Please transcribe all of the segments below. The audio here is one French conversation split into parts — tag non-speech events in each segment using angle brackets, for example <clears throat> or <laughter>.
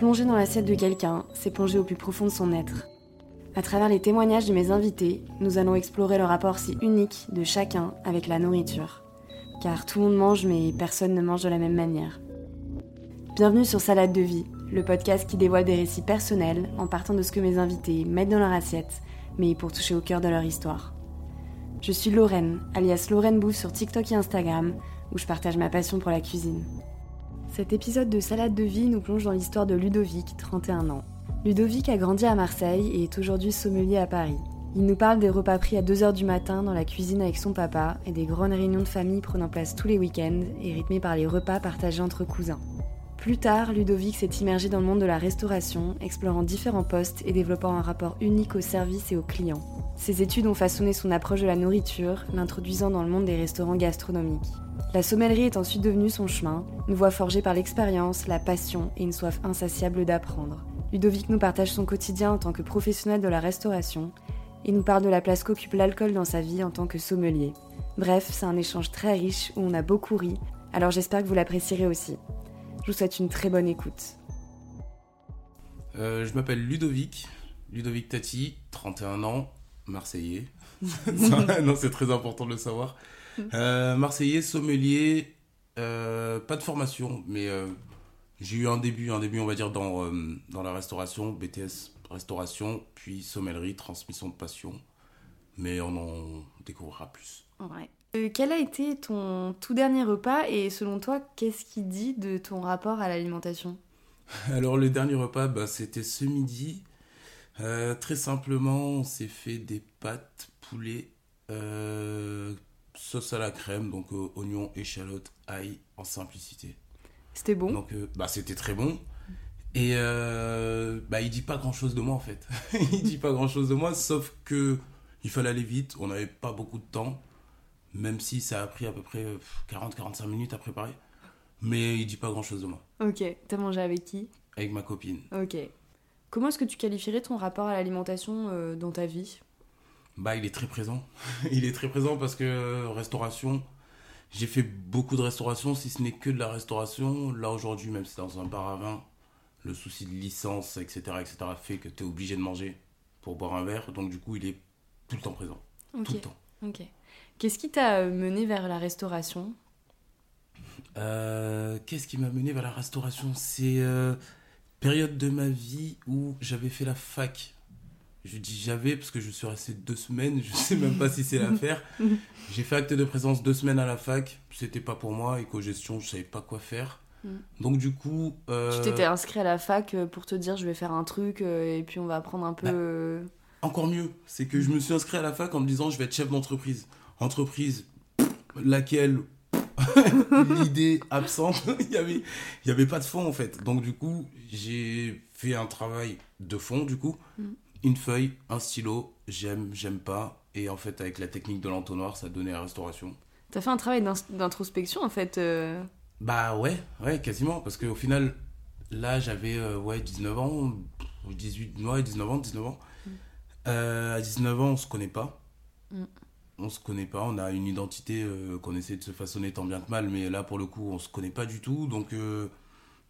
Plonger dans l'assiette de quelqu'un, c'est plonger au plus profond de son être. À travers les témoignages de mes invités, nous allons explorer le rapport si unique de chacun avec la nourriture. Car tout le monde mange, mais personne ne mange de la même manière. Bienvenue sur Salade de vie, le podcast qui dévoile des récits personnels en partant de ce que mes invités mettent dans leur assiette, mais pour toucher au cœur de leur histoire. Je suis Lorraine, alias Lorraine Bouffe sur TikTok et Instagram, où je partage ma passion pour la cuisine. Cet épisode de Salade de vie nous plonge dans l'histoire de Ludovic, 31 ans. Ludovic a grandi à Marseille et est aujourd'hui sommelier à Paris. Il nous parle des repas pris à 2h du matin dans la cuisine avec son papa et des grandes réunions de famille prenant place tous les week-ends et rythmées par les repas partagés entre cousins. Plus tard, Ludovic s'est immergé dans le monde de la restauration, explorant différents postes et développant un rapport unique au service et aux clients. Ses études ont façonné son approche de la nourriture, l'introduisant dans le monde des restaurants gastronomiques. La sommellerie est ensuite devenue son chemin, une voie forgée par l'expérience, la passion et une soif insatiable d'apprendre. Ludovic nous partage son quotidien en tant que professionnel de la restauration et nous parle de la place qu'occupe l'alcool dans sa vie en tant que sommelier. Bref, c'est un échange très riche où on a beaucoup ri, alors j'espère que vous l'apprécierez aussi. Je vous souhaite une très bonne écoute. Euh, je m'appelle Ludovic, Ludovic Tati, 31 ans, Marseillais. <laughs> <laughs> non, c'est très important de le savoir. Euh, Marseillais, sommelier, euh, pas de formation, mais j'ai eu un début, un début, on va dire, dans, dans la restauration, BTS restauration, puis sommellerie, transmission de passion. Mais on en découvrira plus. Ouais. quel a été ton tout dernier repas et selon toi, qu'est-ce qui dit de ton rapport à l'alimentation? <laughs> Alors le dernier repas, bah, c'était ce midi. Euh, très simplement, on s'est fait des pâtes poulet, euh, sauce à la crème, donc euh, oignons, échalotes, ail, en simplicité. C'était bon? Donc, bah, c'était très bon. Et bah, il dit pas grand chose de moi en fait. <laughs> il dit pas grand chose de moi, sauf que il fallait aller vite, on n'avait pas beaucoup de temps, même si ça a pris à peu près 40-45 minutes à préparer. Mais il dit pas grand chose de moi. Ok, t'as mangé avec qui? Avec ma copine. Ok. Comment est-ce que tu qualifierais ton rapport à l'alimentation euh, dans ta vie? Bah, il est très présent. <laughs> il est très présent parce que euh, restauration, j'ai fait beaucoup de restauration, si ce n'est que de la restauration. Là, aujourd'hui, même si c'est dans un bar à vin, le souci de licence, etc., etc., fait que tu es obligé de manger pour boire un verre. Donc, du coup, il est tout le temps présent. Tout le temps. Ok. Qu'est-ce qui t'a mené vers la restauration? Euh, Qu'est-ce qui m'a mené vers la restauration? C'est période de ma vie où j'avais fait la fac. Je dis j'avais parce que je suis resté deux semaines, je sais même pas si c'est <laughs> l'affaire. J'ai fait acte de présence deux semaines à la fac, c'était pas pour moi, éco-gestion, je savais pas quoi faire. Mm. Donc du coup... Euh... Tu t'étais inscrit à la fac euh, pour te dire je vais faire un truc euh, et puis on va apprendre un peu... Bah, euh, encore mieux, c'est que je me suis inscrit à la fac en me disant je vais être chef d'entreprise. Entreprise, laquelle <laughs> l'idée absente, <laughs> il n'y avait, y avait pas de fond en fait. Donc du coup, j'ai fait un travail de fond du coup. Mm. Une feuille, un stylo, j'aime, j'aime pas. Et en fait, avec la technique de l'entonnoir, ça donnait la restauration. T'as fait un travail d'introspection en fait euh? Bah ouais, ouais, quasiment. Parce qu'au final, là, j'avais euh, ouais, 19 ans, 18, ouais, 19 ans, 19 ans. Mm. Euh, à 19 ans, on se connaît pas. Mm on se connaît pas, on a une identité euh, qu'on essaie de se façonner tant bien que mal, mais là pour le coup on se connaît pas du tout, donc euh,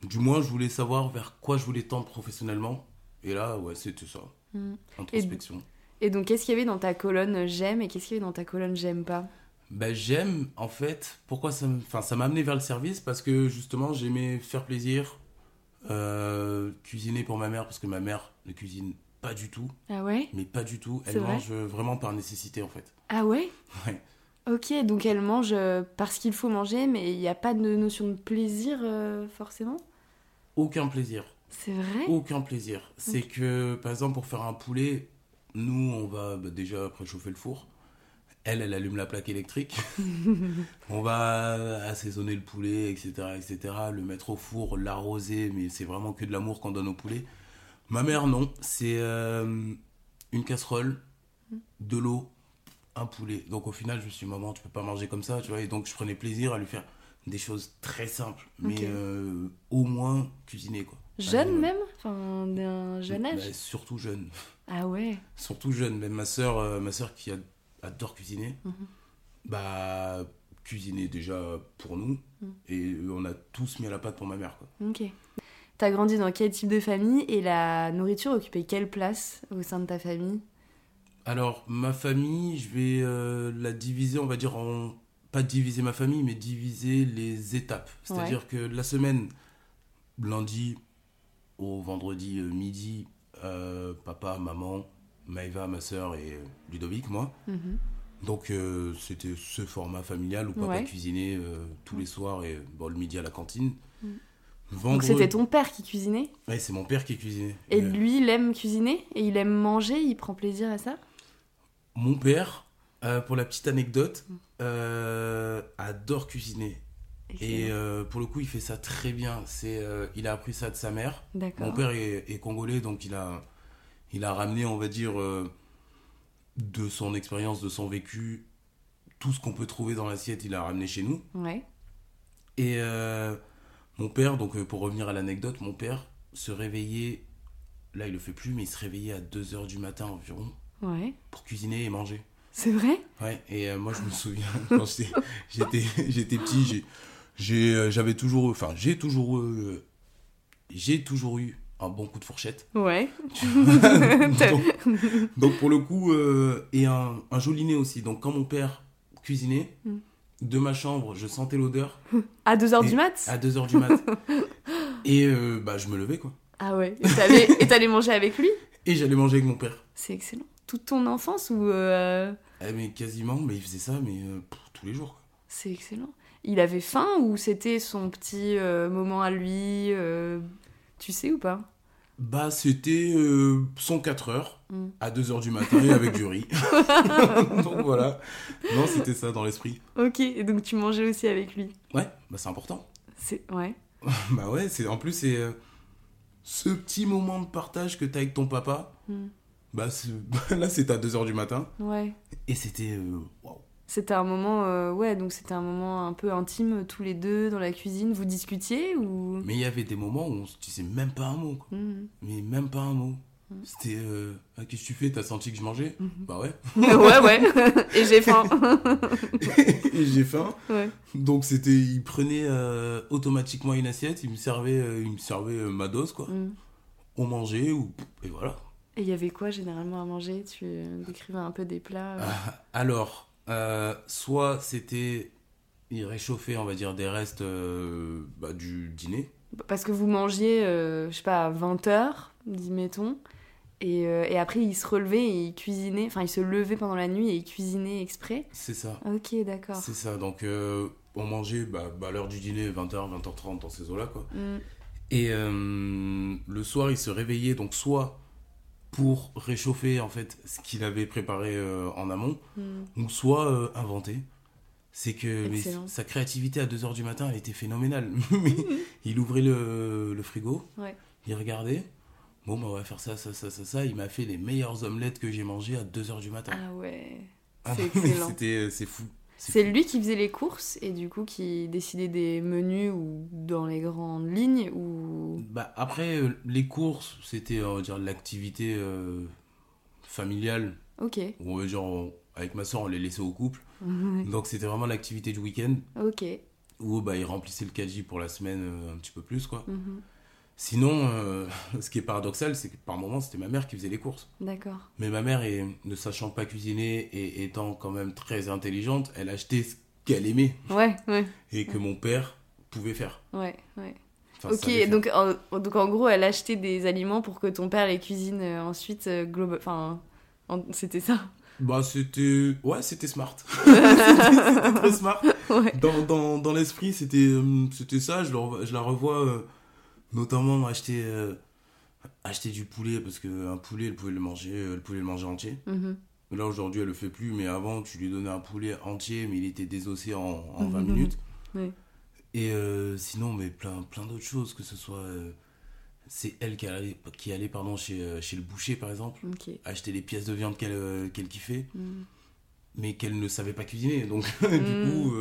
du moins je voulais savoir vers quoi je voulais tendre professionnellement, et là ouais c'était ça, mmh. introspection. Et, donc qu'est-ce qu'il y avait dans ta colonne j'aime et qu'est-ce qu'il y avait dans ta colonne j'aime pas? Ben, j'aime en fait, pourquoi ça enfin ça m'a amené vers le service parce que justement j'aimais faire plaisir, euh, cuisiner pour ma mère parce que ma mère ne cuisine pas du tout. Ah ouais? Mais pas du tout. Elle mange vraiment par nécessité en fait. Ah ouais? Ouais. Ok, donc elle mange euh, parce qu'il faut manger, mais il n'y a pas de notion de plaisir euh, forcément? Aucun plaisir. C'est vrai? Aucun plaisir. C'est que, par exemple, pour faire un poulet, nous, on va bah, déjà préchauffer le four. Elle, elle allume la plaque électrique. <laughs> on va assaisonner le poulet, etc., etc. Le mettre au four, l'arroser, mais c'est vraiment que de l'amour qu'on donne au poulet. Ma mère, non. C'est euh, une casserole, de l'eau, un poulet. Donc au final, je me suis dit, maman, tu peux pas manger comme ça, tu vois. Et donc je prenais plaisir à lui faire des choses très simples, mais euh, au moins cuisiner, quoi. Jeune même? Enfin, d'un jeune âge? bah, Surtout jeune. Ah ouais Surtout jeune. Même ma soeur, euh, ma soeur qui adore cuisiner, mhm. bah cuisiner déjà pour nous, mhm. et on a tous mis à la pâte pour ma mère, quoi. Ok. T'as grandi dans quel type de famille et la nourriture occupait quelle place au sein de ta famille? Alors, ma famille, je vais euh, la diviser, on va dire, en. Pas diviser ma famille, mais diviser les étapes. C'est-à-dire que la semaine, lundi au vendredi euh, midi, euh, papa, maman, Maëva, ma soeur et Ludovic, moi. Mhm. Donc euh, c'était ce format familial où papa Ouais. cuisinait euh, tous les soirs et bon, le midi à la cantine. Mm. Donc c'était ton père qui cuisinait Ouais, c'est mon père qui cuisinait. Et lui, il aime cuisiner et il aime manger, il prend plaisir à ça? Mon père, euh, pour la petite anecdote, euh, adore cuisiner. Et euh, pour le coup, il fait ça très bien. C'est, il a appris ça de sa mère. D'accord. Mon père est, est congolais, donc il a, il a ramené, on va dire, de son expérience, de son vécu, tout ce qu'on peut trouver dans l'assiette, il a ramené chez nous. Ouais. Et mon père, donc euh, pour revenir à l'anecdote, mon père se réveillait, là il le fait plus, mais il se réveillait à 2h du matin environ Ouais. pour cuisiner et manger. C'est vrai? Ouais, et euh, moi je me souviens, <laughs> quand j'étais- petit, euh, j'avais toujours, enfin j'ai toujours, euh, j'ai toujours eu un bon coup de fourchette. Ouais. <laughs> donc, donc, pour le coup, euh, et un, un joli nez aussi. Donc quand mon père cuisinait, Mm. De ma chambre, je sentais l'odeur <laughs> À 2h Et- du mat? à 2h du mat. et euh, bah je me levais quoi. Ah ouais. Et t'allais et t'allais manger avec lui? Et j'allais manger avec mon père. C'est excellent. Toute ton enfance ou euh, Eh, mais quasiment, mais il faisait ça mais euh, pff, tous les jours. quoi. c'est excellent. Il avait faim ou c'était son petit euh, moment à lui Tu sais ou pas? Bah c'était euh, son 4 heures Mm. à 2h du matin et avec du riz. <laughs> donc voilà. Non, c'était ça dans l'esprit. Ok. Et donc tu mangeais aussi avec lui? Ouais, bah c'est important. C'est ouais. <laughs> bah ouais, c'est en plus c'est euh, ce petit moment de partage que t'as avec ton papa. Mm. Bah c'est- <laughs> là c'était à 2h du matin Ouais. et c'était euh, waouh. C'était un moment, euh, ouais, donc c'était un moment un peu intime tous les deux dans la cuisine. Vous discutiez ou? Mais il y avait des moments où on se disait même pas un mot quoi. Mhm. Mais même pas un mot. C'était euh, Ah, qu'est-ce que tu fais? T'as senti que je mangeais? Mhm. Bah ouais. <laughs> ouais, ouais. <laughs> Et j'ai faim. <laughs> et j'ai faim. ouais. Donc c'était il prenait euh, automatiquement une assiette, il me servait il me servait ma dose quoi. On mangeait ou et voilà. Et il y avait quoi généralement à manger? Tu décrivais un peu des plats. Ah, alors euh, soit c'était il réchauffait on va dire des restes euh, bah, du dîner. Parce que vous mangiez, euh, je sais pas, à 20h, mettons. Et, et après, il se relevait et il cuisinait. Enfin, il se levait pendant la nuit et il cuisinait exprès. C'est ça. Ok, d'accord. C'est ça. Donc on mangeait bah, bah, à l'heure du dîner 20h 20h30 dans ces eaux-là quoi. Mm. Et le soir, il se réveillait, donc soit pour réchauffer en fait ce qu'il avait préparé euh, en amont, Mm. ou soit euh, inventer. C'est que mais sa créativité à 2h du matin, elle était phénoménale. <laughs> <laughs> Il ouvrait le, le frigo, Ouais. il regardait. Bon, bah, on va faire ça, ça, ça, ça, ça. Il m'a fait les meilleures omelettes que j'ai mangées à 2h du matin. Ah ouais. Ah, euh, c'est fou. C'est lui qui faisait les courses et du coup qui décidait des menus ou dans les grandes lignes ou. Bah, après, euh, les courses, c'était, on va dire, l'activité euh, familiale Ok. on va dire, on- avec ma soeur, on les laissait au couple. Donc c'était vraiment l'activité du week-end Ok. où bah, il remplissait le caddie pour la semaine euh, un petit peu plus. quoi. Mhm. Sinon, euh, <laughs> ce qui est paradoxal, c'est que par moments, c'était ma mère qui faisait les courses. D'accord. Mais ma mère, est, ne sachant pas cuisiner et étant quand même très intelligente, elle achetait ce qu'elle aimait Ouais, ouais, et que mon père pouvait faire. ouais, ouais. Enfin, ok, donc en, donc en gros, elle achetait des aliments pour que ton père les cuisine euh, ensuite euh. Enfin, en- c'était ça. Bah, c'était. Ouais, c'était smart. <laughs> c'était très smart. Ouais. Dans, dans, dans l'esprit, c'était euh, ça. Je, le je la revois notamment acheter, euh, acheter du poulet parce qu'un poulet, elle pouvait le manger, euh, elle pouvait le manger entier. Mhm. Là, aujourd'hui, elle le fait plus, mais avant, tu lui donnais un poulet entier, mais il était désossé en, en 20 Mhm. minutes. <laughs> Et euh, sinon, mais plein, plein d'autres choses, que ce soit. euh, c'est elle qui allait, qui allait pardon, chez, chez le boucher, par exemple, acheter les pièces de viande qu'elle qu'elle kiffait, Mhm. mais qu'elle ne savait pas cuisiner. Donc, <laughs> du Mm. coup,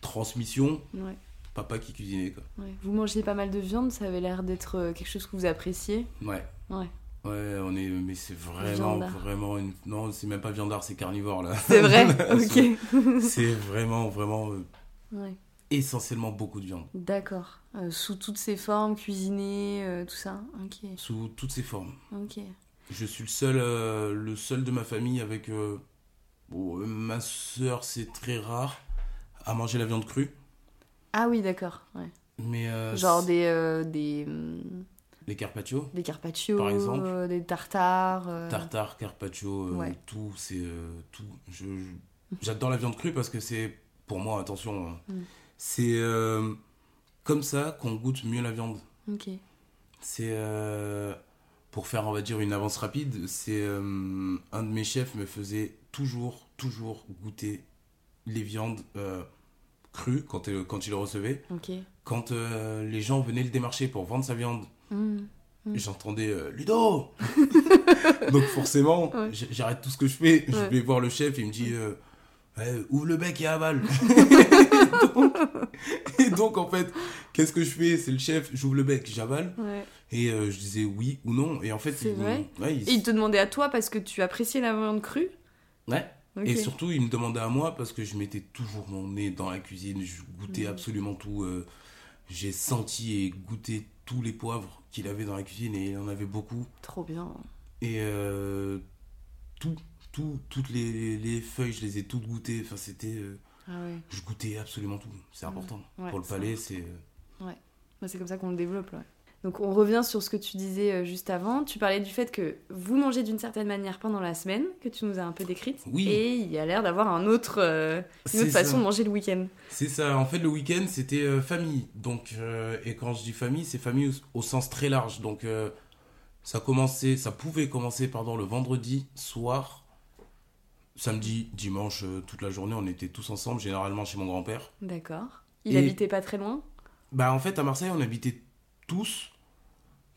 transmission, Ouais, papa qui cuisinait, quoi. ouais. Vous mangez pas mal de viande, ça avait l'air d'être euh, quelque chose que vous appréciez. Ouais. Ouais. Ouais, on est, mais c'est vraiment, Viandard. vraiment une. Non, c'est même pas viandard, c'est carnivore là. C'est vrai <laughs> Ok. c'est vraiment, vraiment. euh, ouais. essentiellement beaucoup de viande. D'accord. Euh, sous toutes ses formes, cuisinées, euh, tout ça Ok. Sous toutes ses formes. Ok. Je suis le seul, le seul de ma famille avec. bon, ma soeur, c'est très rare à manger la viande crue. Ah oui, d'accord. Ouais. Mais. euh, Genre des, euh, des, hum, Les carpaccio, des carpaccio, Par exemple. euh, des tartares. euh, tartare, carpaccio, euh, Ouais. tout, c'est. euh, tout. Je- je- J'adore la viande crue parce que c'est. Pour moi, attention. hein, Mm. C'est euh, comme ça qu'on goûte mieux la viande. Ok. C'est euh, pour faire, on va dire, une avance rapide. C'est euh, un de mes chefs me faisait toujours, toujours goûter les viandes euh, crues quand, euh, quand il le recevait. Quand euh, les gens venaient le démarcher pour vendre sa viande, Hum. Mm. j'entendais euh, Ludo. <laughs> Donc forcément, Ouais. j'arrête tout ce que je fais. Je vais voir le chef. Il me dit. ouvre le bec et avale. <laughs> donc, et donc, en fait, qu'est-ce que je fais? C'est le chef, j'ouvre le bec, j'avale. Ouais. Et je disais oui ou non. Et en fait, C'est il, vrai il- Et il te demandait à toi parce que tu appréciais la viande crue? Ouais. Et surtout, il me demandait à moi parce que je mettais toujours mon nez dans la cuisine. Je goûtais Mhm. absolument tout. euh, J'ai senti et goûté tous les poivres qu'il avait dans la cuisine et il en avait beaucoup. Trop bien. Et euh, tout, tout, toutes les, les feuilles, je les ai toutes goûtées. Enfin, c'était. euh, Ah ouais. je goûtais absolument tout. C'est important. Ouais, Pour le palais, c'est. euh, Bah, c'est comme ça qu'on le développe. Ouais. Donc on revient sur ce que tu disais euh, juste avant. Tu parlais du fait que vous mangez d'une certaine manière pendant la semaine, que tu nous as un peu décrite. Oui. Et il y a l'air d'avoir un autre, euh, une autre façon ça. de manger le week-end. C'est ça. En fait, le week-end, c'était euh, famille. Donc, euh, et quand je dis famille, c'est famille au, au sens très large. Donc, ça commençait, ça pouvait commencer, pardon, le vendredi soir, samedi, dimanche, toute la journée, on était tous ensemble, généralement chez mon grand-père. D'accord. Il Et- habitait pas très loin? Bah, en fait, à Marseille, on habitait tous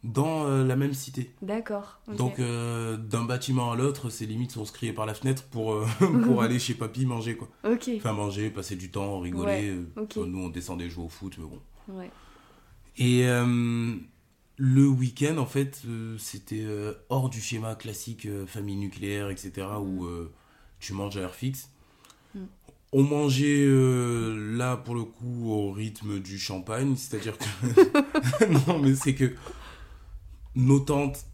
dans euh, la même cité. D'accord. Donc, euh, d'un bâtiment à l'autre, c'est limite, on se criait par la fenêtre pour, euh, <laughs> pour aller chez papy manger, quoi. Ok. Enfin, manger, passer du temps, rigoler. Ouais. Nous, on descendait jouer au foot, mais bon. Ouais. Et le week-end, en fait, c'était hors du schéma classique famille nucléaire, etc., où euh, tu manges à heure fixe. Mm. On mangeait euh, là, pour le coup, au rythme du champagne, c'est-à-dire que. <laughs> <laughs> non, mais c'est que nos tantes,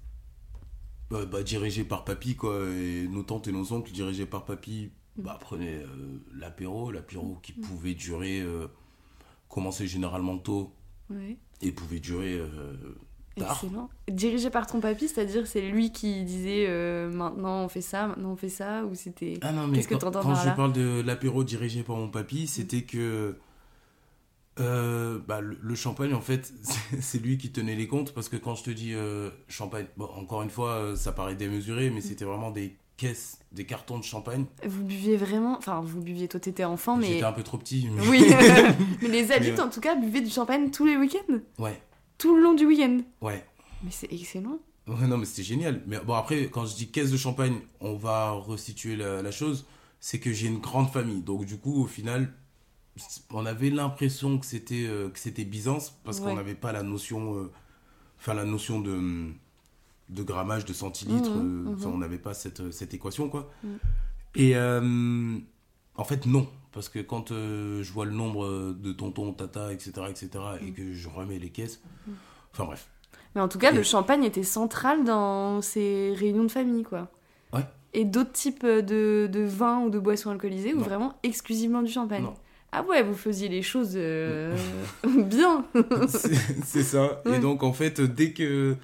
bah, bah, dirigées par papy, quoi, et nos tantes et nos oncles dirigés par papy, bah, prenaient euh, l'apéro, l'apéro qui pouvait durer, euh, commencer généralement tôt Ouais. et pouvait durer euh, tard. Excellent. Dirigé par ton papy, c'est-à-dire c'est lui qui disait euh, maintenant on fait ça, maintenant on fait ça, ou c'était. Ah non, mais Qu'est-ce que quand, quand par je là? parle de l'apéro dirigé par mon papy, c'était que euh, bah, le, le champagne, en fait, <laughs> c'est- lui qui tenait les comptes parce que quand je te dis euh, champagne, bon, encore une fois, euh, ça paraît démesuré, Mm. mais c'était vraiment des caisses, des cartons de champagne. Vous buviez vraiment. Enfin, vous buviez, toi t'étais enfant, mais. J'étais un peu trop petit. mais- Oui, <laughs> mais les adultes Mais, en tout cas buvaient du champagne tous les week-ends, ouais, tout le long du week-end. ouais. Mais c'est excellent. Ouais, non, mais c'était génial. Mais bon, après, quand je dis caisse de champagne, on va resituer la, la chose. C'est que j'ai une grande famille. Donc, du coup, au final, on avait l'impression que c'était euh, que c'était Byzance parce Ouais. qu'on n'avait pas la notion, euh, enfin, la notion de, de grammage, de centilitres. Mhm, euh, mhm. on n'avait pas cette, cette équation, quoi. Mhm. Et euh, en fait, non. Parce que quand je vois le nombre de tontons, tata, etc., etc., et que je remets les caisses. Enfin, bref. Mais en tout cas, Et- le champagne était central dans ces réunions de famille, quoi. Ouais. Et d'autres types de, de vins ou de boissons alcoolisées ou vraiment exclusivement du champagne Non. Ah ouais, vous faisiez les choses euh, <laughs> bien. c'est ça. Et donc, en fait, dès que.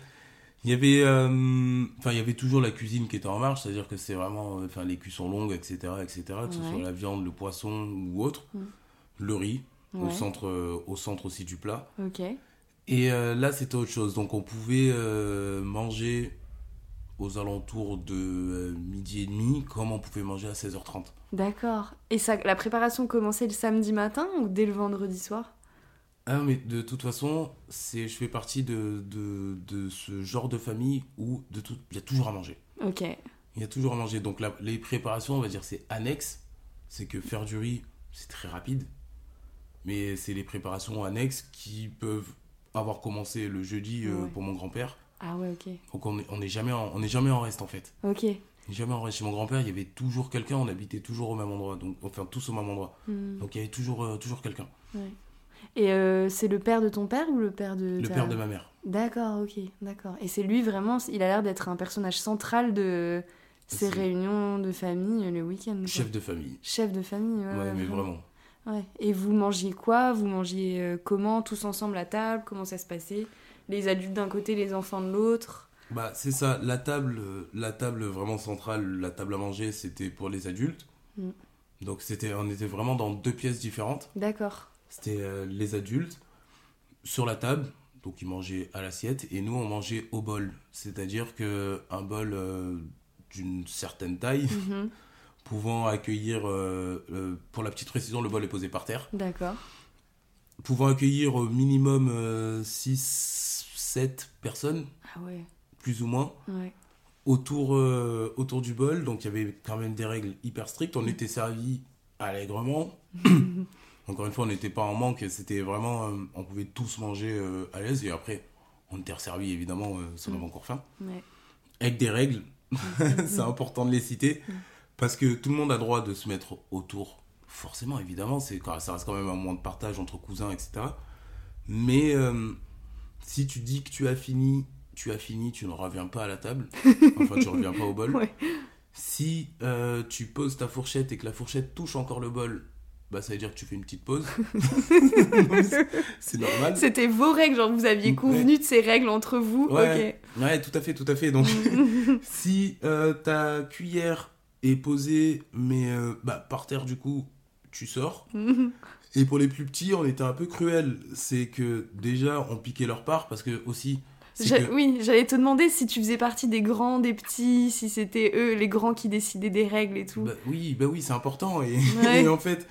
Il y avait. euh, Enfin, il y avait toujours la cuisine qui était en marche, c'est-à-dire que c'est vraiment. euh, Enfin, les cuissons longues, etc., etc., que ce soit la viande, le poisson ou autre. Mm. Le riz, au, centre, euh, au centre aussi du plat. Ok. Et là, c'était autre chose. Donc, on pouvait manger aux alentours de midi et demi, comme on pouvait manger à 16h30. D'accord. Et ça, la préparation commençait le samedi matin ou dès le vendredi soir? Ah, mais de toute façon, c'est, je fais partie de, de, de ce genre de famille où de tout, il y a toujours à manger. Ok. Il y a toujours à manger. Donc la- les préparations, on va dire, c'est annexe. C'est que faire du riz, c'est très rapide. Mais c'est les préparations annexes qui peuvent avoir commencé le jeudi euh, Ouais. pour mon grand-père. Ah ouais, ok. Donc on n'est on est jamais, en- on est jamais en reste en fait. Ok. Jamais en reste. Chez mon grand-père, il y avait toujours quelqu'un. On habitait toujours au même endroit. Donc, enfin, tous au même endroit. Hmm. Donc il y avait toujours, euh, toujours quelqu'un. Ouais. Et euh, c'est le père de ton père ou le père de Le ta- père de ma mère. D'accord, ok, d'accord. Et c'est lui vraiment, il a l'air d'être un personnage central de ces réunions de famille le week-end. Chef de famille. Chef de famille, ouais. Ouais, mais vraiment. vraiment. Ouais. Et vous mangiez quoi? Vous mangiez euh, comment? Tous ensemble à table? Comment ça se passait? Les adultes d'un côté, les enfants de l'autre? Bah, c'est ça, la table, la table vraiment centrale, la table à manger, c'était pour les adultes. Mm. Donc c'était, on était vraiment dans deux pièces différentes. D'accord. C'était euh, les adultes sur la table, donc ils mangeaient à l'assiette, et nous on mangeait au bol. C'est-à-dire que un bol euh, d'une certaine taille, Mhm. <laughs> pouvant accueillir, euh, pour la petite précision, le bol est posé par terre, D'accord. pouvant accueillir au minimum 6-7 personnes, Ah ouais. Plus ou moins. Ouais. autour, euh, autour du bol, donc il y avait quand même des règles hyper strictes. On était servi allègrement. <coughs> Encore une fois, on n'était pas en manque, c'était vraiment. euh, on pouvait tous manger euh, à l'aise, et après, on était servi évidemment, si on avait encore faim. Ouais. Avec des règles, <laughs> c'est important de les citer, parce que tout le monde a droit de se mettre autour. Forcément, évidemment, c'est quand- ça reste quand même un moment de partage entre cousins, etc. Mais si tu dis que tu as fini, tu as fini, tu ne reviens pas à la table. <laughs> Enfin, tu ne reviens pas au bol. Ouais. Si euh, tu poses ta fourchette et que la fourchette touche encore le bol, bah ça veut dire que tu fais une petite pause. <laughs> <laughs> c'est normal. C'était vos règles, genre vous aviez Ouais. convenu de ces règles entre vous Ouais. Ouais, tout à fait, tout à fait. Donc, si euh, ta cuillère est posée, mais euh, bah, par terre, du coup, tu sors. Et pour les plus petits, on était un peu cruel. C'est que déjà, on piquait leur part parce que aussi. Que- Oui, j'allais te demander si tu faisais partie des grands, des petits, si c'était eux, les grands qui décidaient des règles et tout. Bah oui, bah oui, c'est important. Et, Ouais. <laughs> et en fait,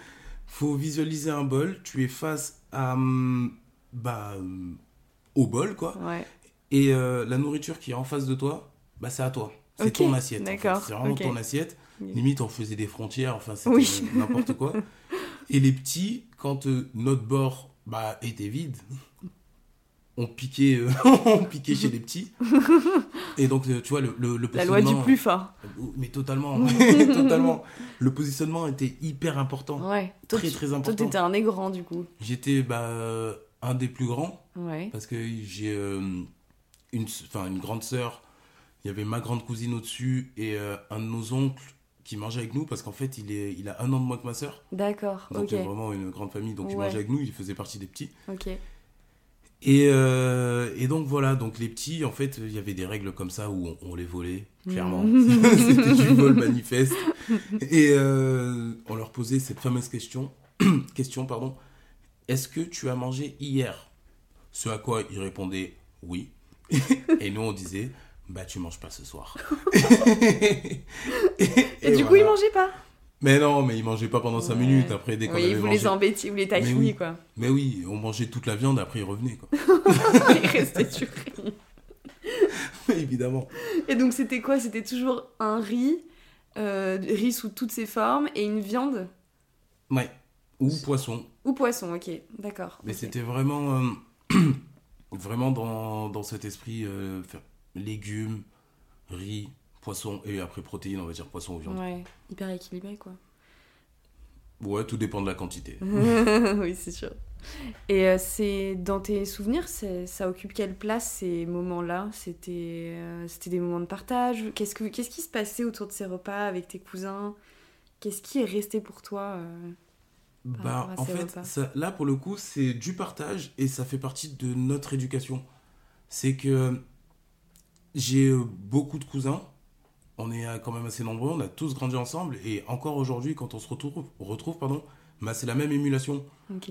faut visualiser un bol. Tu es face à hum, bah hum, au bol quoi. Ouais. Et euh, la nourriture qui est en face de toi, bah c'est à toi. C'est ton assiette. en fait. d'accord, C'est vraiment ton assiette. Limite, on faisait des frontières. Enfin, c'était Oui. <laughs> n'importe quoi. Et les petits, quand euh, notre bord bah était vide. On piquait, euh, <laughs> on piquait chez les petits. <laughs> Et donc, euh, tu vois, le, le, le La loi du positionnement- plus fort. mais totalement, <laughs> totalement. Le positionnement était hyper important, Ouais. Toi, très tu- très Toi, important. t'étais un grand du coup. J'étais bah, un des plus grands Ouais. parce que j'ai euh, une, une grande sœur. Il y avait ma grande cousine au-dessus et euh, un de nos oncles qui mangeait avec nous parce qu'en fait il, est, il a un an de moins que ma sœur. D'accord, Donc ok. euh, vraiment une grande famille. Donc il mangeait avec nous, il faisait partie des petits. Ok. Et, euh, et donc voilà, donc les petits, en fait, il y avait des règles comme ça où on, on les volait, clairement. Mhm. <laughs> C'était du vol manifeste. Et euh, on leur posait cette fameuse question, <clears throat> question pardon, est-ce que tu as mangé hier? Ce à quoi ils répondaient oui. <laughs> et nous on disait, bah tu manges pas ce soir. <laughs> et, Et, du coup, ils mangeaient pas? Mais non, mais ils mangeaient pas pendant 5 Ouais. minutes après dès qu'on Oui, avait vous mangé. les embêtiez, vous les taquiniez oui. quoi. Mais oui, on mangeait toute la viande, après ils revenaient quoi. <laughs> ils restaient sur riz. <laughs> Évidemment. Et donc, c'était quoi? C'était toujours un riz, euh, riz sous toutes ses formes et une viande? Ouais. Ou poisson. ou poisson, ok. D'accord. Mais c'était vraiment, euh, <clears throat> vraiment dans, dans cet esprit euh, légumes, riz, poisson et après protéines, on va dire poisson ou viande. Ouais, hyper équilibré quoi. Ouais, tout dépend de la quantité. <laughs> oui, c'est sûr. Et euh, c'est dans tes souvenirs, ça occupe quelle place ces moments-là? C'était euh, c'était des moments de partage? Qu'est-ce que qu'est-ce qui se passait autour de ces repas avec tes cousins? Qu'est-ce qui est resté pour toi euh Bah, en fait, ça- là pour le coup, c'est du partage et ça fait partie de notre éducation. C'est que j'ai beaucoup de cousins, on est euh, quand même assez nombreux, on a tous grandi ensemble et encore aujourd'hui, quand on se retrouve, retrouve pardon, bah, c'est la même émulation.